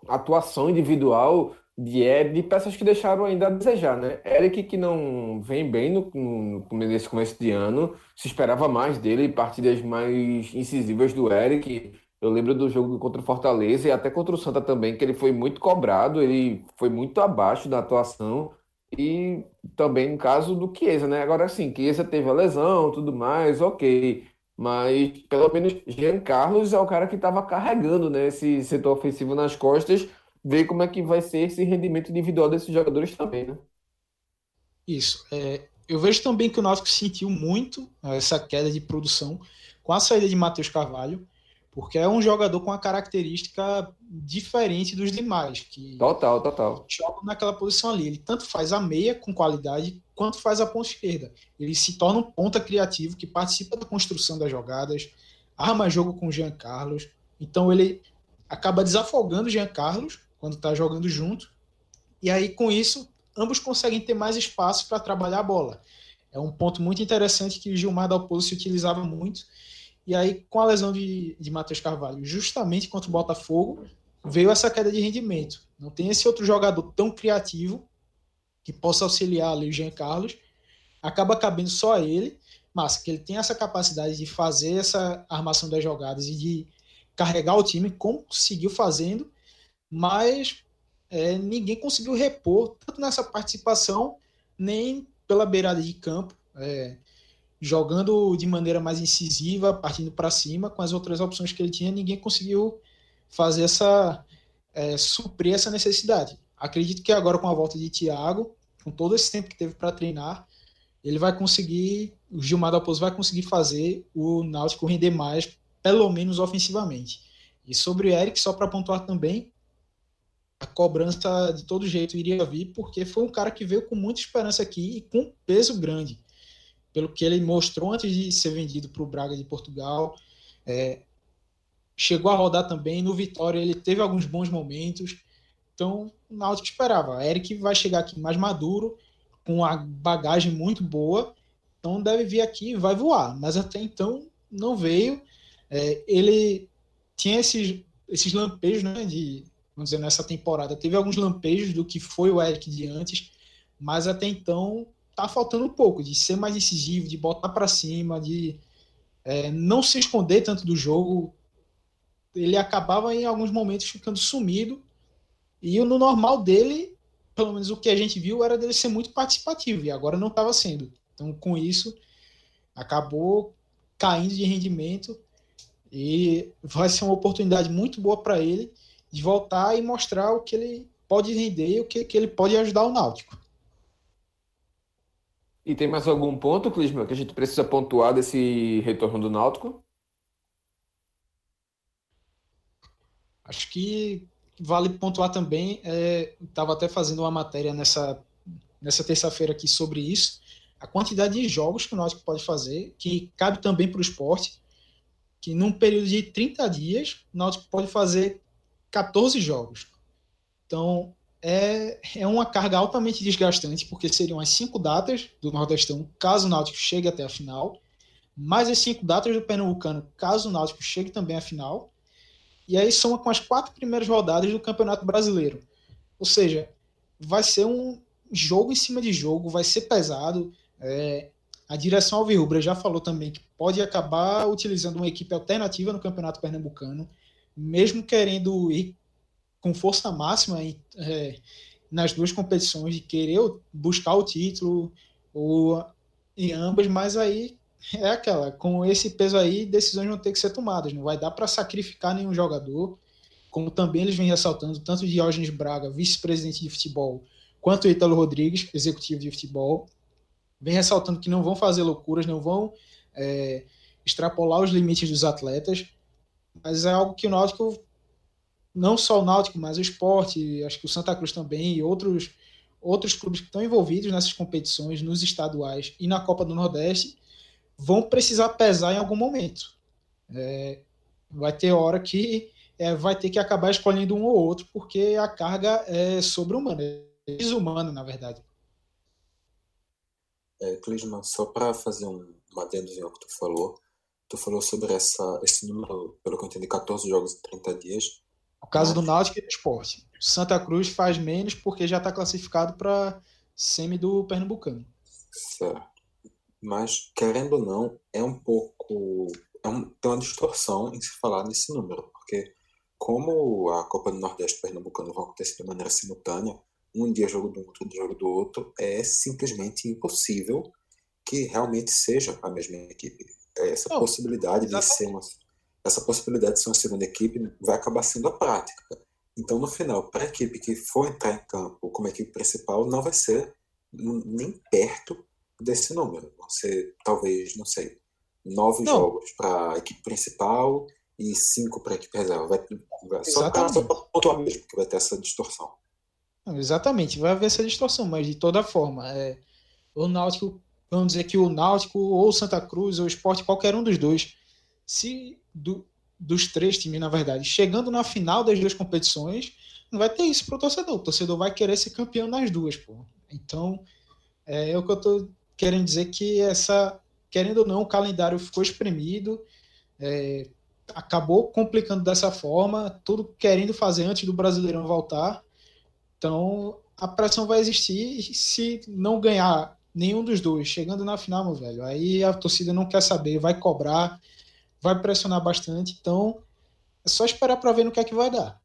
F: atuação individual de, de peças que deixaram ainda a desejar, né? Eric, que não vem bem no, no, nesse começo de ano, se esperava mais dele, partidas mais incisivas do Eric, eu lembro do jogo contra o Fortaleza e até contra o Santa também, que ele foi muito cobrado, ele foi muito abaixo da atuação. E também no caso do Chiesa, né? Agora sim, Chiesa teve a lesão, tudo mais, ok. Mas pelo menos Jean Carlos é o cara que estava carregando né, esse setor ofensivo nas costas. Ver como é que vai ser esse rendimento individual desses jogadores também, né?
H: Isso. É, eu vejo também que o Náutico sentiu muito essa queda de produção com a saída de Matheus Carvalho porque é um jogador com uma característica diferente dos demais, que
F: total, total.
H: joga naquela posição ali. Ele tanto faz a meia com qualidade, quanto faz a ponta esquerda. Ele se torna um ponta criativo que participa da construção das jogadas, arma jogo com o Jean Carlos. Então ele acaba desafogando o Jean Carlos quando está jogando junto. E aí, com isso, ambos conseguem ter mais espaço para trabalhar a bola. É um ponto muito interessante que o Gilmar Dalpozo se utilizava muito e aí, com a lesão de, de Matheus Carvalho, justamente contra o Botafogo, veio essa queda de rendimento. Não tem esse outro jogador tão criativo que possa auxiliar ali o Jean Carlos. Acaba cabendo só a ele, mas que ele tem essa capacidade de fazer essa armação das jogadas e de carregar o time, como conseguiu fazendo, mas é, ninguém conseguiu repor, tanto nessa participação, nem pela beirada de campo. É, jogando de maneira mais incisiva, partindo para cima, com as outras opções que ele tinha, ninguém conseguiu fazer essa é, suprir essa necessidade. Acredito que agora com a volta de Thiago, com todo esse tempo que teve para treinar, ele vai conseguir o Gilmar Dalpozo vai conseguir fazer o Náutico render mais, pelo menos ofensivamente. E sobre o Eric, só para pontuar também, a cobrança de todo jeito iria vir, porque foi um cara que veio com muita esperança aqui e com peso grande, pelo que ele mostrou antes de ser vendido para o Braga de Portugal. É, chegou a rodar também, no Vitória ele teve alguns bons momentos, então o Náutico esperava. Eric vai chegar aqui mais maduro, com uma bagagem muito boa, então deve vir aqui e vai voar, mas até então não veio. É, ele tinha esses, esses lampejos né, de vamos dizer, nessa temporada. Teve alguns lampejos do que foi o Eric de antes, mas até então tá faltando um pouco de ser mais incisivo, de botar para cima, de é, não se esconder tanto do jogo. Ele acabava em alguns momentos ficando sumido. E no normal dele, pelo menos o que a gente viu, era dele ser muito participativo, e agora não estava sendo. Então, com isso, acabou caindo de rendimento. E vai ser uma oportunidade muito boa para ele de voltar e mostrar o que ele pode render e o que, que ele pode ajudar o Náutico.
F: E tem mais algum ponto, Clisman, que a gente precisa pontuar desse retorno do Náutico?
H: Acho que vale pontuar também, estava é, até fazendo uma matéria nessa, nessa terça-feira aqui sobre isso, a quantidade de jogos que o Náutico pode fazer, que cabe também para o esporte, que num período de 30 dias, o Náutico pode fazer 14 jogos. Então, é, é uma carga altamente desgastante, porque seriam as cinco datas do Nordestão, caso o Náutico chegue até a final, mais as cinco datas do Pernambucano, caso o Náutico chegue também à final, e aí soma com as quatro primeiras rodadas do Campeonato Brasileiro. Ou seja, vai ser um jogo em cima de jogo, vai ser pesado. É, a direção Alvirrubra já falou também que pode acabar utilizando uma equipe alternativa no Campeonato Pernambucano mesmo querendo ir com força máxima é, nas duas competições, de querer buscar o título ou em ambas, mas aí é aquela, com esse peso aí, decisões vão ter que ser tomadas, não vai dar para sacrificar nenhum jogador, como também eles vêm ressaltando, tanto Diógenes Braga, vice-presidente de futebol, quanto Ítalo Rodrigues, executivo de futebol, vem ressaltando que não vão fazer loucuras, não vão é, extrapolar os limites dos atletas, mas é algo que o Náutico, não só o Náutico, mas o esporte, acho que o Santa Cruz também e outros, outros clubes que estão envolvidos nessas competições, nos estaduais e na Copa do Nordeste, vão precisar pesar em algum momento. É, vai ter hora que é, vai ter que acabar escolhendo um ou outro, porque a carga é sobre-humana, é desumana, na verdade.
G: É, só para fazer um, um ao que tu falou, Tu falou sobre essa, esse número, pelo que eu entendi, 14 jogos em 30 dias.
H: O caso do Náutico e do Esporte. Santa Cruz faz menos porque já está classificado para semi do Pernambucano.
G: Certo. Mas, querendo ou não, é um pouco. É um, tem uma distorção em se falar nesse número, porque como a Copa do Nordeste e Pernambucano vão acontecer de maneira simultânea, um dia jogo do outro, outro jogo do outro, é simplesmente impossível que realmente seja a mesma equipe essa não, possibilidade de ser uma essa possibilidade de ser uma segunda equipe vai acabar sendo a prática. Então, no final, para a equipe que for entrar em campo como equipe principal, não vai ser nem perto desse número. Vão ser, talvez, não sei, nove não. jogos para a equipe principal e cinco para a equipe reserva. Vai, vai, só para pontuar mesmo que vai ter essa distorção.
H: exatamente, vai haver essa distorção, mas de toda forma, é, o Náutico vamos dizer que o Náutico ou Santa Cruz ou o Esporte, qualquer um dos dois, se do, dos três times, na verdade, chegando na final das duas competições, não vai ter isso para o torcedor. O torcedor vai querer ser campeão nas duas, pô. Então, é, é o que eu estou querendo dizer que essa, querendo ou não, o calendário ficou espremido, é, acabou complicando dessa forma, tudo querendo fazer antes do Brasileirão voltar. Então, a pressão vai existir e se não ganhar nenhum dos dois. Chegando na final, meu velho, aí a torcida não quer saber, vai cobrar, vai pressionar bastante. Então, é só esperar para ver no que é que vai dar.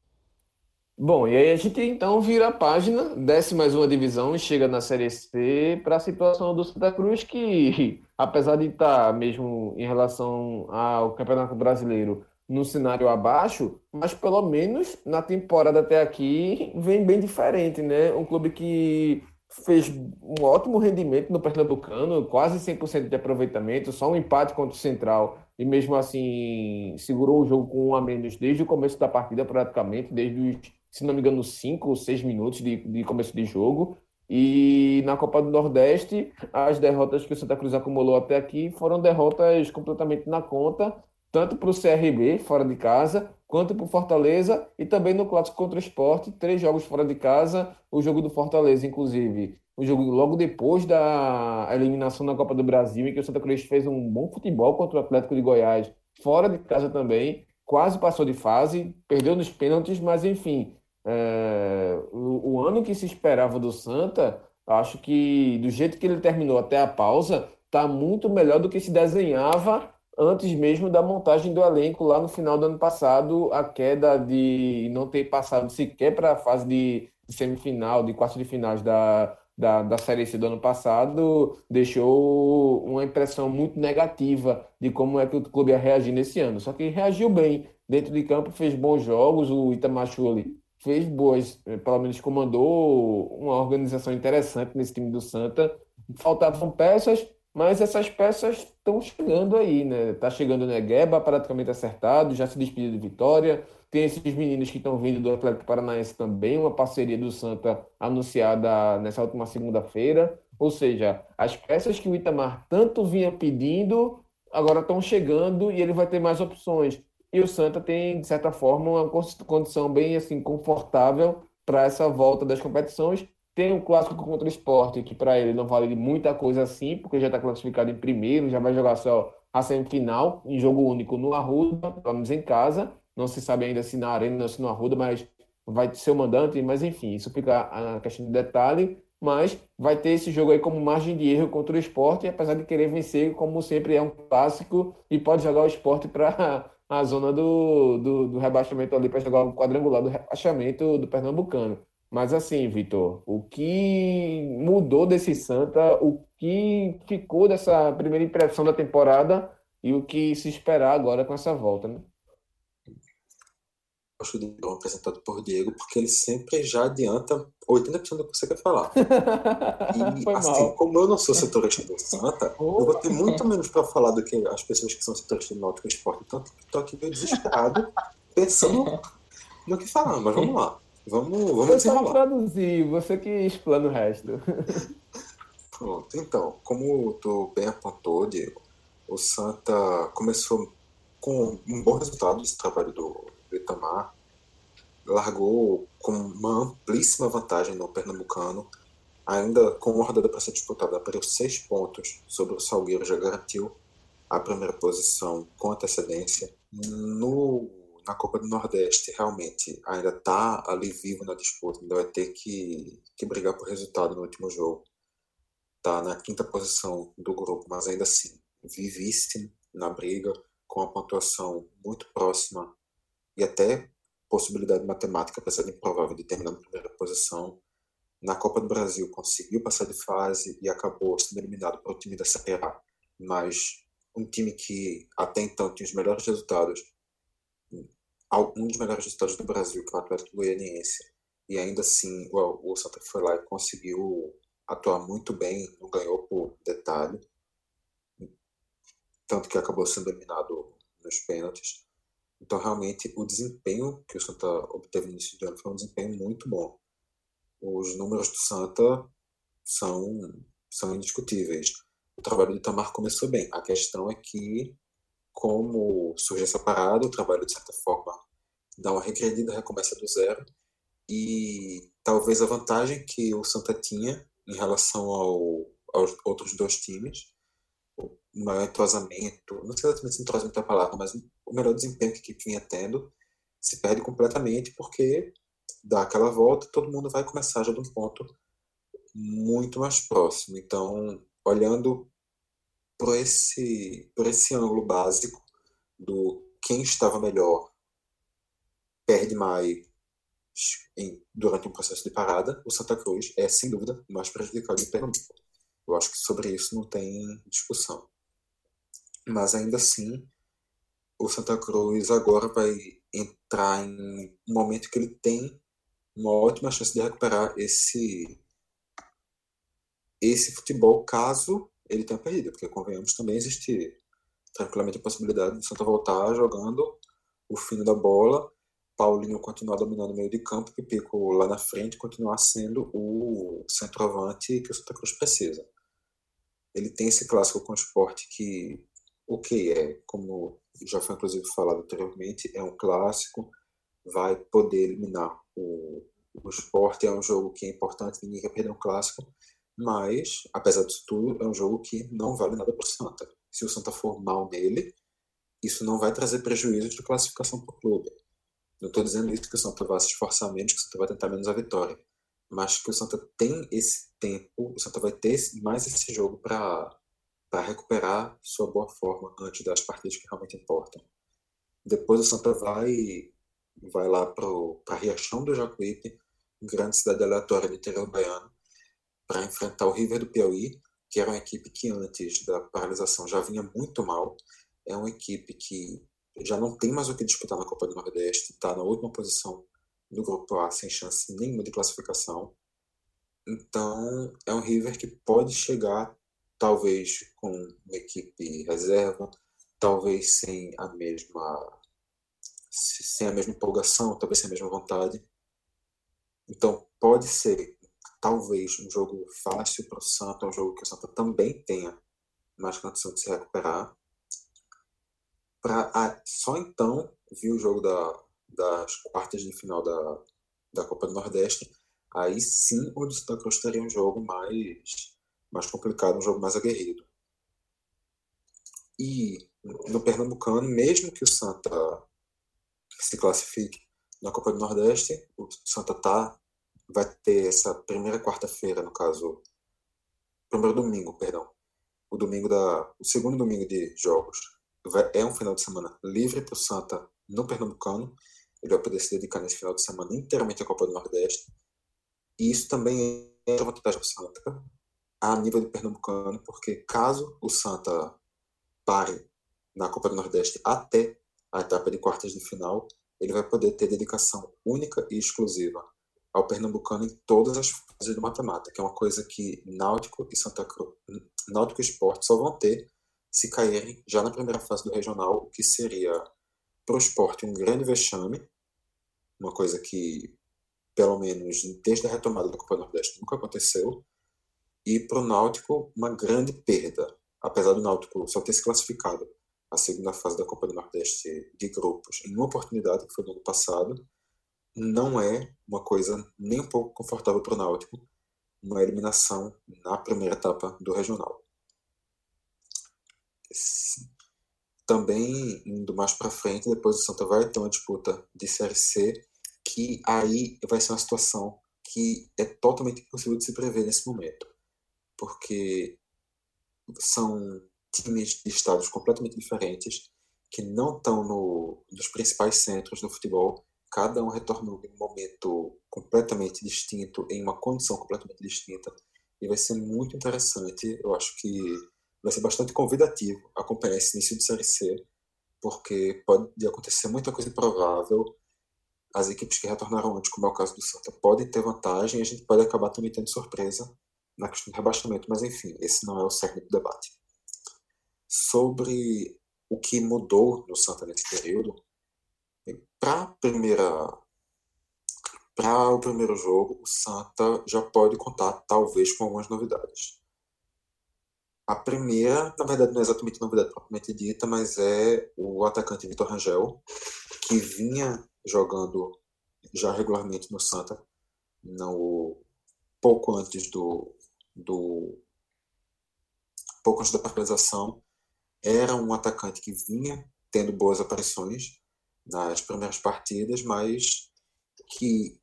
F: Bom, e aí a gente então vira a página, desce mais uma divisão e chega na Série C para a situação do Santa Cruz, que apesar de estar tá mesmo em relação ao Campeonato Brasileiro no cenário abaixo, mas pelo menos na temporada até aqui vem bem diferente, né? Um clube que fez um ótimo rendimento no Pernambucano, quase 100% de aproveitamento, só um empate contra o Central, e mesmo assim segurou o jogo com um a menos desde o começo da partida, praticamente, desde os, se não me engano, 5 ou 6 minutos de, de começo de jogo. E na Copa do Nordeste, as derrotas que o Santa Cruz acumulou até aqui foram derrotas completamente na conta, tanto para o CRB, fora de casa, quanto para o Fortaleza, e também no clássico contra o Esporte, três jogos fora de casa, o jogo do Fortaleza, inclusive, o jogo logo depois da eliminação na Copa do Brasil, em que o Santa Cruz fez um bom futebol contra o Atlético de Goiás, fora de casa também, quase passou de fase, perdeu nos pênaltis, mas enfim, é, o, o, ano que se esperava do Santa, acho que do jeito que ele terminou até a pausa, está muito melhor do que se desenhava antes mesmo da montagem do elenco lá no final do ano passado, a queda de não ter passado sequer para a fase de semifinal, de quartos de finais da, da, da Série C do ano passado, deixou uma impressão muito negativa de como é que o clube ia reagir nesse ano. Só que reagiu bem, dentro de campo fez bons jogos, o Itamar Schulli fez boas, eh, pelo menos comandou uma organização interessante nesse time do Santa. Faltavam peças, mas essas peças estão chegando aí, né? Tá chegando o Negueba, praticamente acertado, já se despediu de Vitória. Tem esses meninos que estão vindo do Atlético Paranaense também, uma parceria do Santa anunciada nessa última segunda-feira. Ou seja, as peças que o Itamar tanto vinha pedindo agora estão chegando e ele vai ter mais opções. E o Santa tem, de certa forma, uma condição bem assim confortável para essa volta das competições. Tem o um clássico contra o esporte, que para ele não vale muita coisa assim, porque já está classificado em primeiro, já vai jogar só a semifinal, em jogo único no Arruda, pelo menos em casa. Não se sabe ainda se na Arena se no Arruda, mas vai ser o mandante, mas enfim, isso fica a questão de detalhe. Mas vai ter esse jogo aí como margem de erro contra o esporte, apesar de querer vencer, como sempre é um clássico, e pode jogar o esporte para a zona do, do, do rebaixamento ali para jogar o quadrangular do rebaixamento do Pernambucano. Mas assim, Vitor, o que mudou desse Santa, o que ficou dessa primeira impressão da temporada e o que se esperar agora com essa volta, né?
G: Gosto de Diego apresentado por Diego, porque ele sempre já adianta 80% do que você quer falar. E assim, mal. como eu não sou setorista do Santa, oh. eu vou ter muito menos para falar do que as pessoas que são setoristas do Náutico Esporte. Então, estou aqui meio desesperado, pensando no que falar, mas vamos lá. Vamos, vamos
F: eu desenrolar. traduzir, você que explana o resto.
G: Pronto, então, como tu bem apontou, Diego, o Santa começou com um bom resultado desse trabalho do, do Itamar, largou com uma amplíssima vantagem no Pernambucano, ainda com uma rodada para ser disputada, abriu seis pontos sobre o Salgueiro, já garantiu a primeira posição com antecedência. No, na Copa do Nordeste, realmente, ainda está ali vivo na disputa, ainda vai ter que, que brigar por resultado no último jogo. Está na quinta posição do grupo, mas ainda assim, vivíssimo na briga, com a pontuação muito próxima e até possibilidade matemática, apesar de improvável, de terminar na primeira posição. Na Copa do Brasil conseguiu passar de fase e acabou sendo eliminado pelo time da Série A, mas um time que até então tinha os melhores resultados, um dos melhores resultados do Brasil, que é o Atlético Goianiense, e ainda assim o, o Santa foi lá e conseguiu atuar muito bem, não ganhou por detalhe, tanto que acabou sendo eliminado nos pênaltis. Então, realmente, o desempenho que o Santa obteve no início de ano foi um desempenho muito bom. Os números do Santa são, são indiscutíveis. O trabalho do Itamar começou bem. A questão é que, como surge essa parada, o trabalho, de certa forma, dá uma regredida, recomeça do zero. E talvez a vantagem que o Santa tinha em relação ao, aos outros dois times um maior entrosamento, não sei exatamente se entrosamento é a palavra, mas o melhor desempenho que a equipe vinha tendo se perde completamente porque dá aquela volta todo mundo vai começar já de um ponto muito mais próximo. Então, olhando por esse, por esse ângulo básico do quem estava melhor perde mais em, durante um processo de parada, o Santa Cruz é, sem dúvida, mais prejudicado de Pernambuco. Eu acho que sobre isso não tem discussão. Mas ainda assim, o Santa Cruz agora vai entrar em um momento que ele tem uma ótima chance de recuperar esse esse futebol caso ele tenha perdido, porque convenhamos também existe tranquilamente a possibilidade do Santa voltar jogando o fino da bola, Paulinho continuar dominando o meio de campo, Pipico lá na frente continuar sendo o centroavante que o Santa Cruz precisa. Ele tem esse clássico com o esporte que, o que é, como já foi inclusive falado anteriormente, é um clássico, vai poder eliminar o, o esporte, é um jogo que é importante, ninguém quer perder um clássico, mas, apesar disso tudo, é um jogo que não vale nada para o Santa. Se o Santa for mal nele, isso não vai trazer prejuízo de classificação para o clube. Não estou dizendo isso que o Santa vai se esforçar menos, que o Santa vai tentar menos a vitória. Mas que o Santa tem esse tempo, o Santa vai ter mais esse jogo para recuperar sua boa forma antes das partidas que realmente importam. Depois o Santa vai, vai lá para Riachão do Jacuípe, grande cidade aleatória do interior baiano, para enfrentar o River do Piauí, que era uma equipe que antes da paralisação já vinha muito mal. É uma equipe que já não tem mais o que disputar na Copa do Nordeste, está na última posição do grupo A, sem chance nenhuma de classificação. Então, é um River que pode chegar, talvez com uma equipe reserva, talvez sem a mesma sem a mesma empolgação, talvez sem a mesma vontade. Então, pode ser talvez um jogo fácil para o Santa, um jogo que o Santa também tenha mais condição de se recuperar. Ah, só então vi o jogo da, das quartas de final da, da Copa do Nordeste. Aí sim, o Santa Cruz teria um jogo mais, mais complicado, um jogo mais aguerrido. E no Pernambucano, mesmo que o Santa se classifique na Copa do Nordeste, o Santa tá vai ter essa primeira quarta-feira, no caso, primeiro domingo, perdão, o domingo da, o segundo domingo de jogos vai, é um final de semana livre para o Santa no Pernambucano. Ele vai poder se dedicar nesse final de semana inteiramente à Copa do Nordeste. E isso também é uma vantagem para o Santa a nível de Pernambucano, porque caso o Santa pare na Copa do Nordeste até a etapa de quartas de final, ele vai poder ter dedicação única e exclusiva ao pernambucano em todas as fases do matemática, que é uma coisa que Náutico e Santa Cruz, Náutico e Esporte só vão ter se caírem já na primeira fase do regional, o que seria para o esporte um grande vexame, uma coisa que, pelo menos desde a retomada da Copa Nordeste, nunca aconteceu, e para o Náutico uma grande perda, apesar do Náutico só ter se classificado a segunda fase da Copa do Nordeste de grupos em uma oportunidade, que foi no ano passado, não é uma coisa nem um pouco confortável para o Náutico, uma eliminação na primeira etapa do regional. Também indo mais para frente, depois o Santa vai ter uma disputa de Série C, que aí vai ser uma situação que é totalmente impossível de se prever nesse momento, porque são times de estados completamente diferentes que não estão no, nos principais centros do futebol cada um retornou em um momento completamente distinto, em uma condição completamente distinta, e vai ser muito interessante. Eu acho que vai ser bastante convidativo acompanhar esse início de Série C, porque pode acontecer muita coisa improvável. As equipes que retornaram antes, como é o caso do Santa, podem ter vantagem e a gente pode acabar também tendo surpresa na questão do rebaixamento, mas enfim, esse não é o cerne do debate. Sobre o que mudou no Santa nesse período, para o primeiro jogo, o Santa já pode contar talvez com algumas novidades. A primeira, na verdade, não é exatamente novidade propriamente dita, mas é o atacante Vitor Rangel, que vinha jogando já regularmente no Santa, no, pouco antes do, do pouco antes da paralisação, era um atacante que vinha tendo boas aparições, nas primeiras partidas, mas que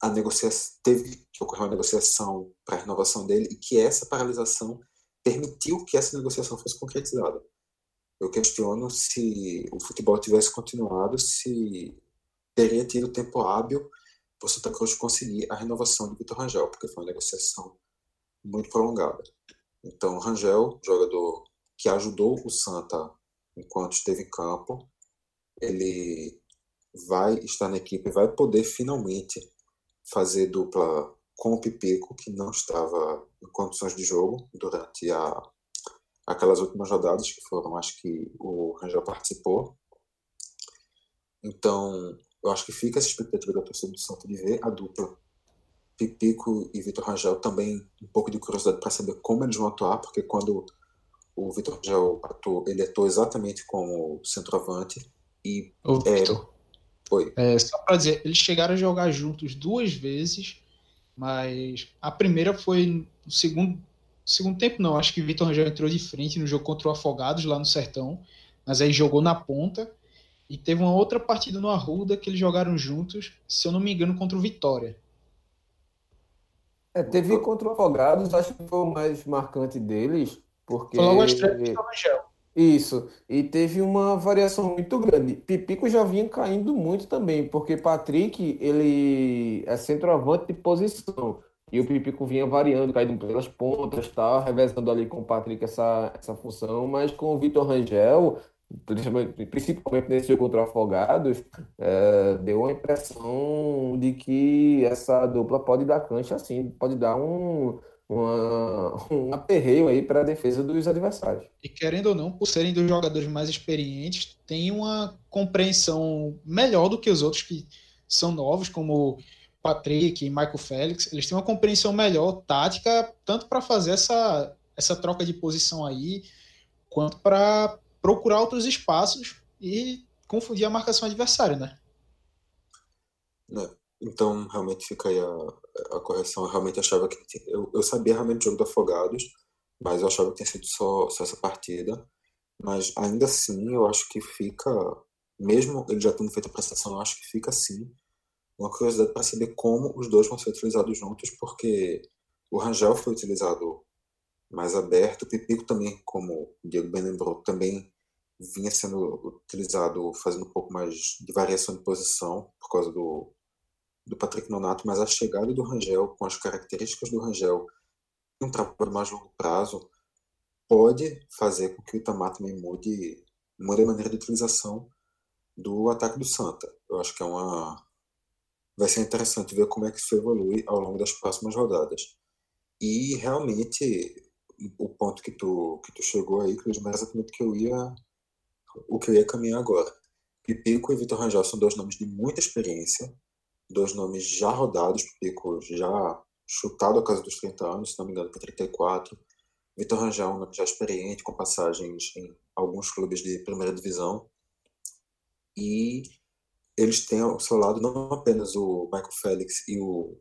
G: a negociação teve que ocorrer uma negociação para a renovação dele e que essa paralisação permitiu que essa negociação fosse concretizada. Eu questiono se o futebol tivesse continuado, se teria tido tempo hábil para o Santa Cruz conseguir a renovação de Vitor Rangel, porque foi uma negociação muito prolongada. Então, Rangel, jogador que ajudou o Santa enquanto esteve em campo, ele vai estar na equipe, vai poder finalmente fazer dupla com o Pipico, que não estava em condições de jogo durante a, aquelas últimas rodadas, que foram, acho que o Rangel participou. Então, eu acho que fica essa expectativa da torcida do Santos de ver a dupla Pipico e Vitor Rangel também um pouco de curiosidade para saber como eles vão atuar, porque quando o Vitor Rangel atuou, ele atuou exatamente como centroavante e
H: Ô,
G: é, foi
H: é, só pra dizer, eles chegaram a jogar juntos duas vezes, mas a primeira foi no segundo, segundo tempo, não. Acho que Vitor Rangel entrou de frente no jogo contra o Afogados lá no Sertão, mas aí jogou na ponta. E teve uma outra partida no Arruda que eles jogaram juntos, se eu não me engano, contra o Vitória.
F: É, teve contra o Afogados, acho que foi o mais marcante deles, porque.
H: Foi logo a estreia do Vitor Rangel.
F: Isso, e teve uma variação muito grande. Pipico já vinha caindo muito também, porque Patrick, ele é centroavante de posição. E o Pipico vinha variando, caindo pelas pontas, tal, revezando ali com o Patrick essa, essa função, mas com o Vitor Rangel, principalmente, nesse jogo contra o Afogados, é, deu uma impressão de que essa dupla pode dar cancha, assim, pode dar um, uma, um aperreio aí para a defesa dos adversários.
H: E querendo ou não, por serem dos jogadores mais experientes, tem uma compreensão melhor do que os outros que são novos, como Patrick e Michael Félix. Eles têm uma compreensão melhor tática, tanto para fazer essa, essa troca de posição aí, quanto para procurar outros espaços e confundir a marcação adversária, né?
G: né? Então, realmente fica aí a, a correção. Eu realmente achava que. Eu, eu sabia realmente o jogo do Afogados, mas eu achava que tinha sido só, só essa partida. Mas ainda assim, eu acho que fica. Mesmo ele já tendo feito a prestação, eu acho que fica assim uma curiosidade para saber como os dois vão ser utilizados juntos, porque o Rangel foi utilizado mais aberto, o Pipico também, como o Diego bem lembrou, também vinha sendo utilizado fazendo um pouco mais de variação de posição por causa do, do Patrick Nonato, mas a chegada do Rangel, com as características do Rangel, um trabalho mais longo prazo, pode fazer com que o Itamar também mude, mude a maneira de utilização do ataque do Santa. Eu acho que é uma vai ser interessante ver como é que isso evolui ao longo das próximas rodadas. E realmente o ponto que tu que tu chegou aí, Cris, é exatamente que eu ia o que eu ia caminhar agora. Pipico e Vitor Rangel são dois nomes de muita experiência, dois nomes já rodados, Pipico já chutado a casa dos 30 anos, se não me engano, para 34. Vitor Rangel, um nome já experiente, com passagens em alguns clubes de primeira divisão. E eles têm ao seu lado não apenas o Michael Félix e o,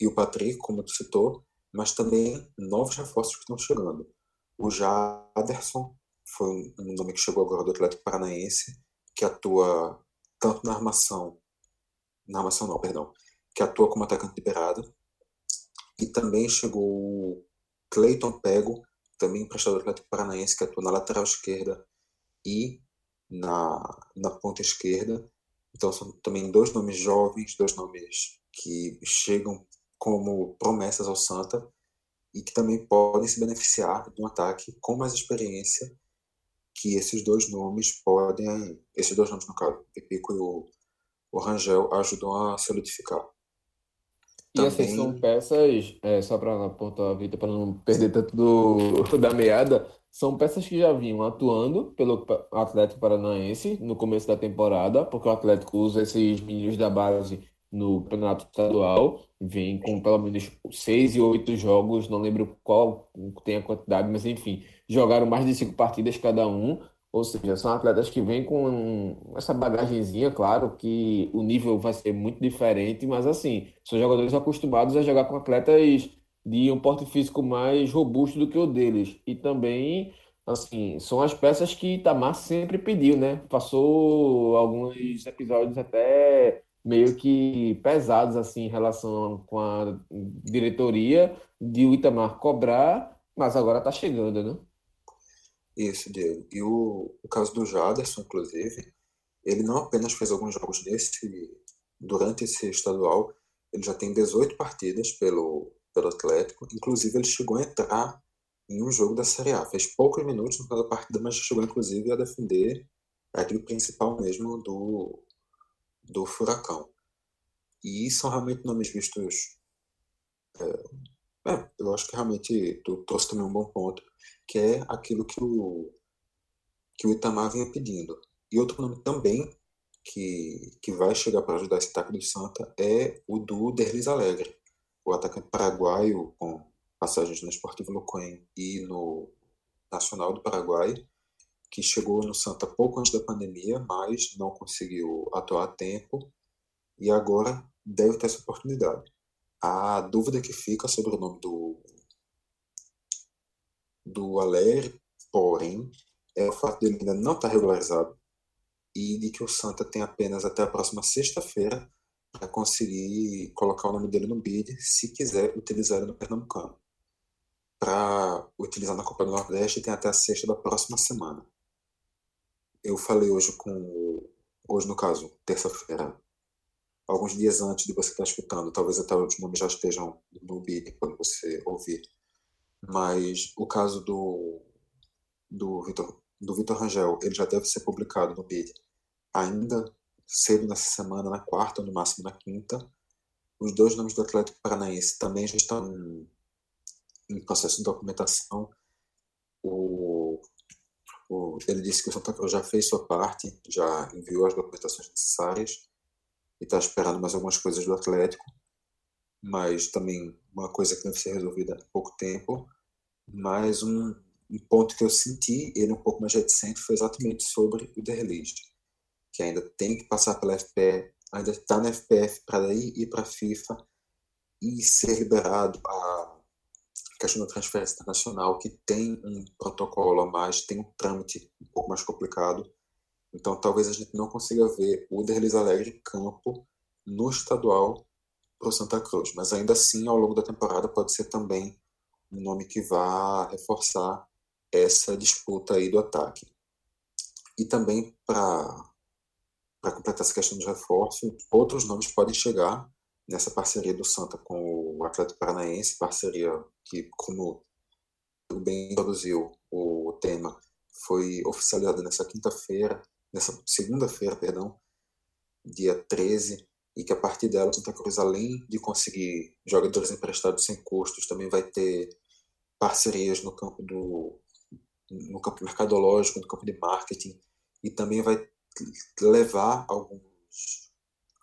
G: e o Patrick, como tu citou, mas também novos reforços que estão chegando. O Jaderson foi um nome que chegou agora do Atlético Paranaense, que atua tanto na armação, na armação não, perdão, que atua como atacante liberado. E também chegou o Cleiton Pego, também emprestado do Atlético Paranaense, que atua na lateral esquerda e na, na ponta esquerda. Então são também dois nomes jovens, dois nomes que chegam como promessas ao Santa e que também podem se beneficiar de um ataque com mais experiência que esses dois nomes podem, esses dois nomes no caso, o Pipico e o, o Rangel, ajudam a solidificar.
F: E assim, são peças, é, só para pontuar a vida, para não perder tanto do, da meada, são peças que já vinham atuando pelo Atlético Paranaense no começo da temporada, porque o Atlético usa esses meninos da base no campeonato estadual, vem com pelo menos seis e oito jogos, não lembro qual tem a quantidade, mas enfim, jogaram mais de cinco partidas cada um, ou seja, são atletas que vêm com essa bagagenzinha, claro que o nível vai ser muito diferente, mas assim, são jogadores acostumados a jogar com atletas de um porte físico mais robusto do que o deles. E também, assim, são as peças que Itamar sempre pediu, né? Passou alguns episódios até meio que pesados, assim, em relação com a diretoria de o Itamar cobrar, mas agora tá chegando, né?
G: Isso, Diego. E o, o caso do Jaderson, inclusive, ele não apenas fez alguns jogos desse durante esse estadual, ele já tem 18 partidas pelo, pelo Atlético. Inclusive, ele chegou a entrar em um jogo da Série A. Fez poucos minutos cada partida, mas chegou, inclusive, a defender aquele principal mesmo do, do Furacão. E são realmente nomes vistos É, é, eu acho que realmente tu trouxe também um bom ponto, que é aquilo que o, que o Itamar vinha pedindo. E outro nome também que, que vai chegar para ajudar esse ataque do Santa é o do Derlis Alegre, o atacante paraguaio com passagens no Esportivo Lucoen e no Nacional do Paraguai, que chegou no Santa pouco antes da pandemia, mas não conseguiu atuar a tempo e agora deve ter essa oportunidade. A dúvida que fica sobre o nome do, do Alegre, porém, é o fato dele ainda não estar regularizado e de que o Santa tem apenas até a próxima sexta-feira para conseguir colocar o nome dele no bid, se quiser utilizar ele no Pernambucano. Para utilizar na Copa do Nordeste, tem até a sexta da próxima semana. Eu falei hoje com. Hoje, no caso, terça-feira, alguns dias antes de você estar escutando, talvez até os nomes já estejam no bid quando você ouvir. Mas o caso do, do Vitor do Vitor Rangel, ele já deve ser publicado no BID ainda cedo nessa semana, na quarta, no máximo na quinta. Os dois nomes do Atlético Paranaense também já estão em, em processo de documentação. O, o, ele disse que o Santa Cruz já fez sua parte, já enviou as documentações necessárias e está esperando mais algumas coisas do Atlético, mas também uma coisa que deve ser resolvida há pouco tempo. Mais um, um ponto que eu senti ele um pouco mais reticente foi exatamente sobre o Derlist, que ainda tem que passar pela FPF, ainda está na FPF para ir para a FIFA e ser liberado a questão da transferência internacional, que tem um protocolo a mais, tem um trâmite um pouco mais complicado. Então, talvez a gente não consiga ver o Derlis Alegre em campo no estadual para o Santa Cruz, mas ainda assim, ao longo da temporada, pode ser também um nome que vá reforçar essa disputa aí do ataque. E também para completar essa questão de reforço, outros nomes podem chegar nessa parceria do Santa com o Atlético Paranaense, parceria que, como bem introduziu o tema, foi oficializada nessa quinta-feira, nessa segunda-feira, perdão, dia 13, e que a partir dela Santa Cruz, além de conseguir jogadores emprestados sem custos, também vai ter parcerias no campo do no campo mercadológico, no campo de marketing, e também vai levar alguns,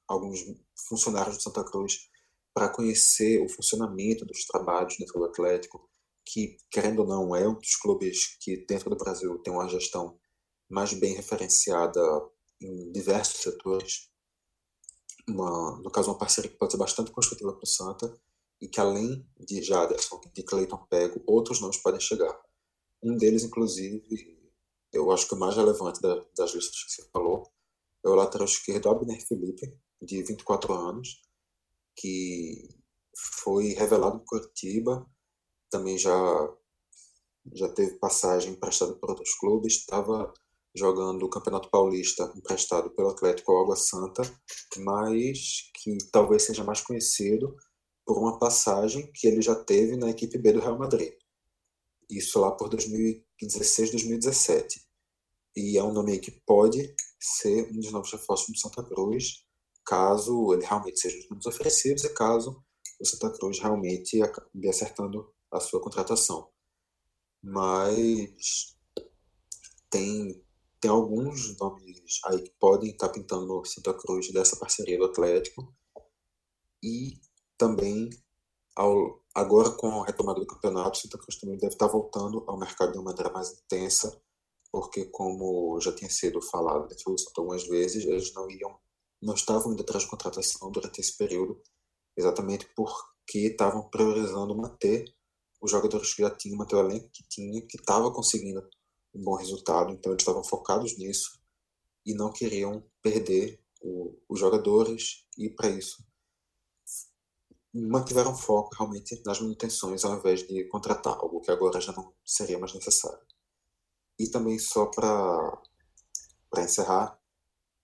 G: alguns funcionários do Santa Cruz para conhecer o funcionamento dos trabalhos dentro do Atlético, que, querendo ou não, é um dos clubes que dentro do Brasil tem uma gestão mais bem referenciada em diversos setores. Uma, no caso, uma parceria que pode ser bastante construtiva para o Santa e que, além de Jaderson e de Cleiton Pego, outros nomes podem chegar. Um deles, inclusive, eu acho que o mais relevante da, das listas que você falou, é o lateral esquerdo Abner Felipe, de 24 anos, que foi revelado em Curitiba, também já, já teve passagem emprestada por outros clubes, estava jogando o Campeonato Paulista emprestado pelo Atlético Água Santa, mas que talvez seja mais conhecido por uma passagem que ele já teve na equipe B do Real Madrid isso lá por 2016, 2017. E é um nome que pode ser um dos novos reforços do Santa Cruz, caso ele realmente seja um dos oferecidos e caso o Santa Cruz realmente acabe acertando a sua contratação. Mas tem, tem alguns nomes aí que podem estar pintando no Santa Cruz dessa parceria do Atlético e também ao, agora com a retomada do campeonato, o Santa Cruz também deve estar voltando ao mercado de uma maneira mais intensa, porque como já tinha sido falado Santa algumas vezes, eles não iam, não estavam indo atrás de contratação durante esse período, exatamente porque estavam priorizando manter os jogadores que já tinham, manter o elenco que tinha, que estava conseguindo um bom resultado, então eles estavam focados nisso e não queriam perder o, os jogadores e para isso mantiveram foco realmente nas manutenções ao invés de contratar, algo que agora já não seria mais necessário. E também só para encerrar,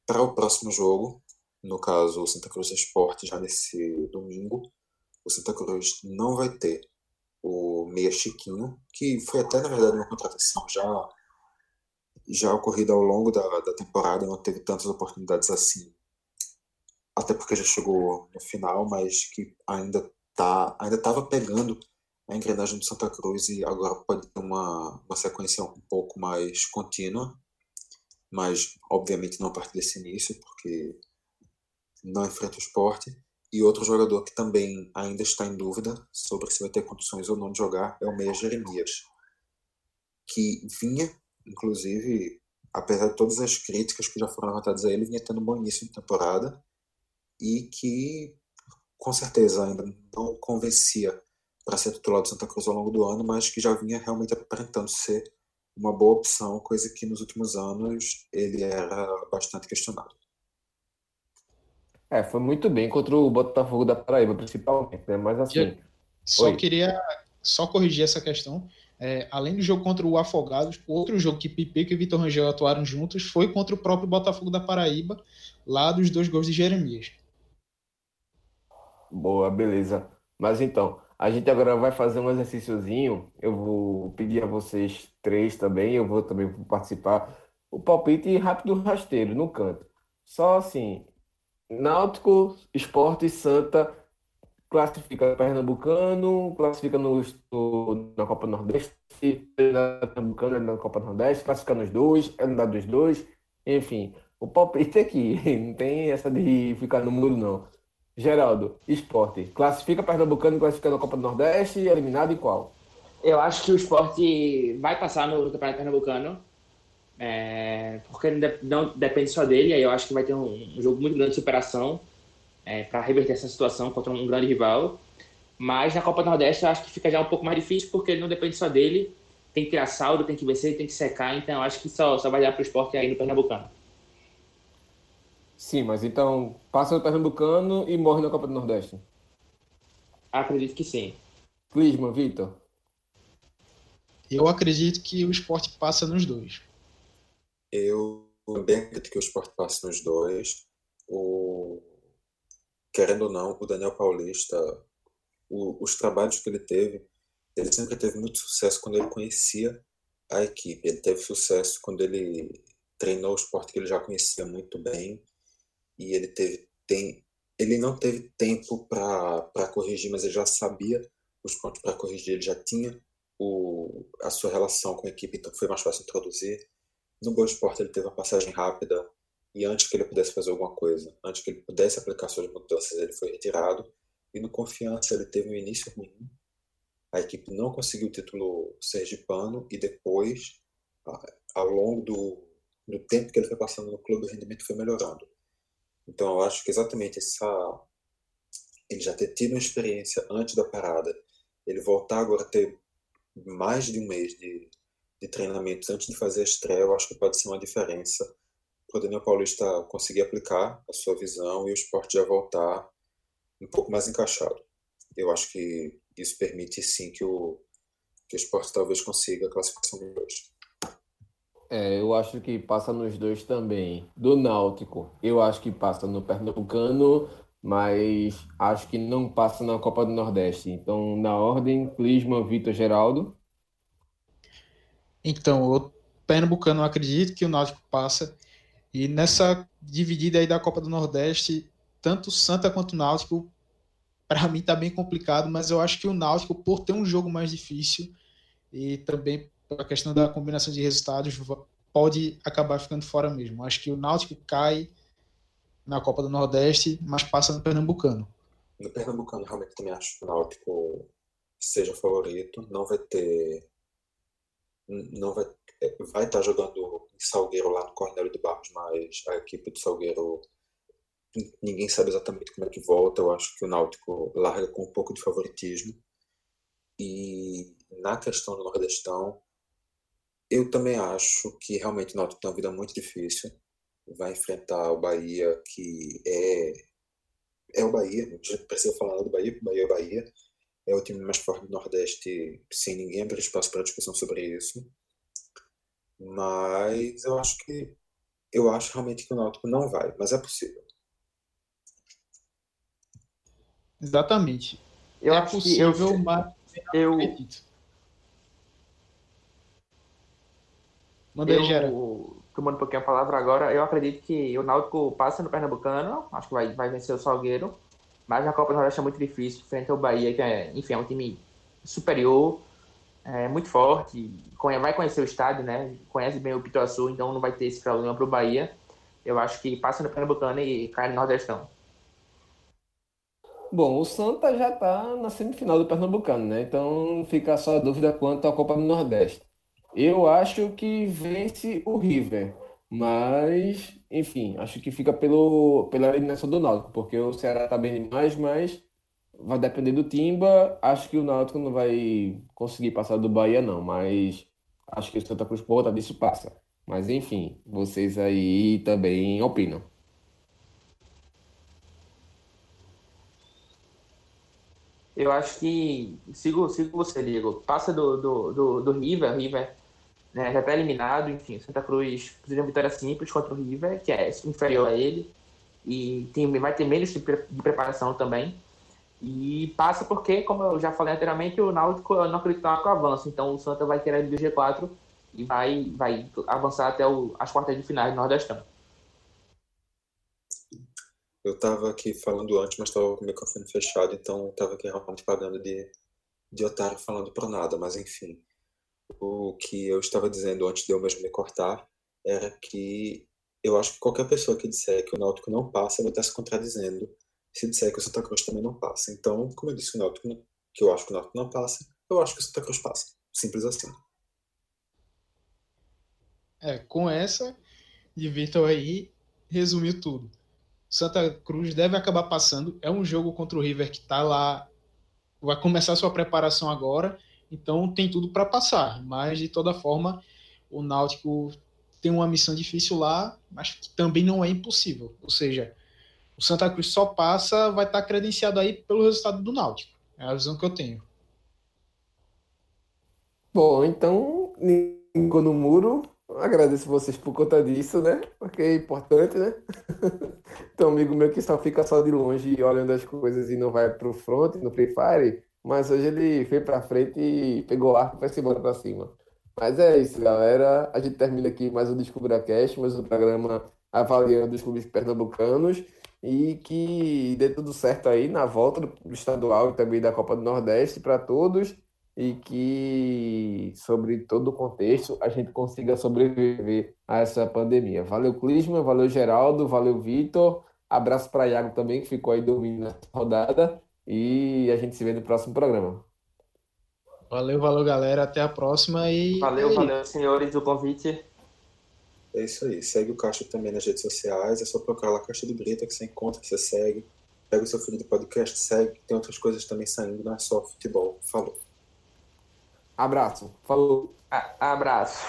G: para o próximo jogo, no caso o Santa Cruz Esporte já nesse domingo, o Santa Cruz não vai ter o meia Chiquinho, que foi até na verdade uma contratação já já ocorrida ao longo da, da temporada, não teve tantas oportunidades assim até porque já chegou no final, mas que ainda tá, ainda estava pegando a engrenagem do Santa Cruz e agora pode ter uma, uma sequência um pouco mais contínua, mas obviamente não a partir desse início, porque não enfrenta o esporte. E outro jogador que também ainda está em dúvida sobre se vai ter condições ou não de jogar é o Meia Jeremias, que vinha, inclusive, apesar de todas as críticas que já foram levantadas a ele, vinha tendo um bom início de temporada e que com certeza ainda não convencia para ser titular do Santa Cruz ao longo do ano, mas que já vinha realmente aparentando ser uma boa opção, coisa que nos últimos anos ele era bastante questionado.
F: É, foi muito bem contra o Botafogo da Paraíba, principalmente, né? Mas assim.
H: Eu só
F: Oi.
H: queria só corrigir essa questão. É, além do jogo contra o Afogados, outro jogo que Pipico e Vitor Rangel atuaram juntos foi contra o próprio Botafogo da Paraíba, lá dos dois gols de Jeremias.
F: Boa, beleza. Mas então, a gente agora vai fazer um exercíciozinho. Eu vou pedir a vocês três também, eu vou também participar. O palpite rápido rasteiro, no canto. Só assim, Náutico, Sport e Santa classifica Pernambucano, classifica no, no- na Copa Nordeste, na Pernambucano, é na Copa Nordeste, classifica nos dois, é no dos dois, enfim. O palpite é aqui, não tem essa de ficar no muro, não. Geraldo, esporte. Classifica Pernambucano, classifica na Copa Nordeste, eliminado em qual?
A: Eu acho que o esporte vai passar no Campeonato Pernambucano, é, porque não, não depende só dele, aí eu acho que vai ter um, um jogo muito grande de superação para reverter essa situação contra um grande rival. Mas na Copa do Nordeste eu acho que fica já um pouco mais difícil, porque ele não depende só dele, tem que tirar saldo, tem que vencer, tem que secar, então eu acho que só, só vai dar para o esporte aí no Pernambucano.
F: Sim, mas então passa no Pernambucano e morre na Copa do Nordeste.
A: Acredito que sim.
F: Clisman, Vitor.
H: Eu acredito que o esporte passa nos dois.
G: Eu também acredito que o esporte passe nos dois. O... Querendo ou não, o Daniel Paulista, o- os trabalhos que ele teve, ele sempre teve muito sucesso quando ele conhecia a equipe. Ele teve sucesso quando ele treinou o esporte que ele já conhecia muito bem. E ele teve tem, ele não teve tempo para corrigir, mas ele já sabia os pontos para corrigir, ele já tinha o, a sua relação com a equipe, então foi mais fácil introduzir. No Boa Esporte ele teve uma passagem rápida e antes que ele pudesse fazer alguma coisa, antes que ele pudesse aplicar suas mudanças, ele foi retirado. E no Confiança ele teve um início ruim. A equipe não conseguiu o título sergipano e depois, ao longo do, do tempo que ele foi passando no clube, o rendimento foi melhorando. Então eu acho que exatamente essa ele já ter tido uma experiência antes da parada, ele voltar agora a ter mais de um mês de, de treinamentos antes de fazer a estreia, eu acho que pode ser uma diferença para o Daniel Paulista conseguir aplicar a sua visão e o esporte já voltar um pouco mais encaixado. Eu acho que isso permite sim que o, que o esporte talvez consiga a classificação dos dois.
F: É, eu acho que passa nos dois também. Do Náutico, eu acho que passa no Pernambucano, mas acho que não passa na Copa do Nordeste. Então, na ordem, Clisman, Vitor, Geraldo.
H: Então, o Pernambucano acredito que o Náutico passa. E nessa dividida aí da Copa do Nordeste, tanto Santa quanto o Náutico, para mim tá bem complicado, mas eu acho que o Náutico, por ter um jogo mais difícil e também a questão da combinação de resultados, pode acabar ficando fora mesmo. Acho que o Náutico cai na Copa do Nordeste, mas passa no Pernambucano.
G: No Pernambucano, realmente também acho que o Náutico seja favorito, não vai ter. Não vai, é, vai estar jogando em Salgueiro lá no Cornélio de Barros, mas a equipe do Salgueiro ninguém sabe exatamente como é que volta. Eu acho que o Náutico larga com um pouco de favoritismo. E na questão do Nordestão, eu também acho que realmente o Náutico tem uma vida muito difícil. Vai enfrentar o Bahia, que é é o Bahia, não precisa falar nada do Bahia, o Bahia é o Bahia, é o time mais forte do Nordeste, sem ninguém abrir espaço para discussão sobre isso. Mas eu acho que eu acho realmente que o Náutico não vai, mas é possível.
H: Exatamente.
A: Eu
H: é
A: acho que
H: possível,
A: eu,
H: mas
A: eu,
H: acredito. Manda aí, Gera.
A: tomando um pouquinho a palavra agora, eu acredito que o Náutico passa no Pernambucano, acho que vai, vai vencer o Salgueiro. Mas na Copa do Nordeste é muito difícil, frente ao Bahia, que é, enfim, é um time superior, é, muito forte, vai conhecer o estádio, né? Conhece bem o Pituaçu, então não vai ter esse problema para o Bahia. Eu acho que passa no Pernambucano e cai no Nordestão.
F: Bom, o Santa já está na semifinal do Pernambucano, né? Então fica só a dúvida quanto à Copa do Nordeste. Eu acho que vence o River, mas, enfim, acho que fica pelo, pela eliminação do Náutico, porque o Ceará está bem demais, mas vai depender do Timba. Acho que o Náutico não vai conseguir passar do Bahia, não, mas acho que o Santa Cruz, por disso, passa. Mas, enfim, vocês aí também opinam.
A: Eu acho que sigo, sigo você, Diego. Passa do, do, do, do River, River né, já está eliminado, enfim, Santa Cruz precisa de uma vitória simples contra o River, que é inferior a ele, e tem, vai ter menos de, preparação também. E passa porque, como eu já falei anteriormente, o Náutico não acreditava com o avanço, então o Santa vai querer do G4 e vai, vai avançar até o, as quartas de finais do Nordestão.
G: Eu estava aqui falando antes, mas estava com o microfone fechado, então estava aqui realmente pagando de, de otário falando para nada, mas enfim. O que eu estava dizendo antes de eu mesmo me cortar era que eu acho que qualquer pessoa que disser que o Náutico não passa vai estar se contradizendo se disser que o Santa Cruz também não passa. Então, como eu disse o Náutico, que eu acho que o Náutico não passa, eu acho que o Santa Cruz passa. Simples assim.
H: É, com essa de Vitor aí, resumiu tudo. Santa Cruz deve acabar passando. É um jogo contra o River que está lá, vai começar sua preparação agora, então tem tudo para passar. Mas de toda forma, o Náutico tem uma missão difícil lá, mas que também não é impossível. Ou seja, o Santa Cruz só passa, vai estar tá credenciado aí pelo resultado do Náutico. É a visão que eu tenho.
F: Bom, então, Nico no muro, Agradeço vocês por conta disso, né? Porque é importante, né? então, amigo meu que só fica só de longe olhando as coisas e não vai pro front, no Free Fire, mas hoje ele foi pra frente e pegou arco e vai se embora pra cima. Mas é isso, galera. A gente termina aqui mais um Descubra Cast, mais um programa avaliando os clubes pernambucanos e que dê tudo certo aí na volta do estadual e também da Copa do Nordeste para todos e que, sobre todo o contexto, a gente consiga sobreviver a essa pandemia. Valeu, Clisma, valeu, Geraldo, valeu, Vitor. Abraço para Iago também, que ficou aí dormindo nessa rodada. E a gente se vê no próximo programa.
H: Valeu, valeu, galera. Até a próxima e.
A: Valeu, valeu, senhores, do convite.
G: É isso aí. Segue o Caixa também nas redes sociais. É só procurar lá Caixa de Brita que você encontra, que você segue. Pega o seu filho de podcast, segue. Tem outras coisas também saindo, não é só futebol. Falou.
F: Abraço. Falou.
A: A abraço.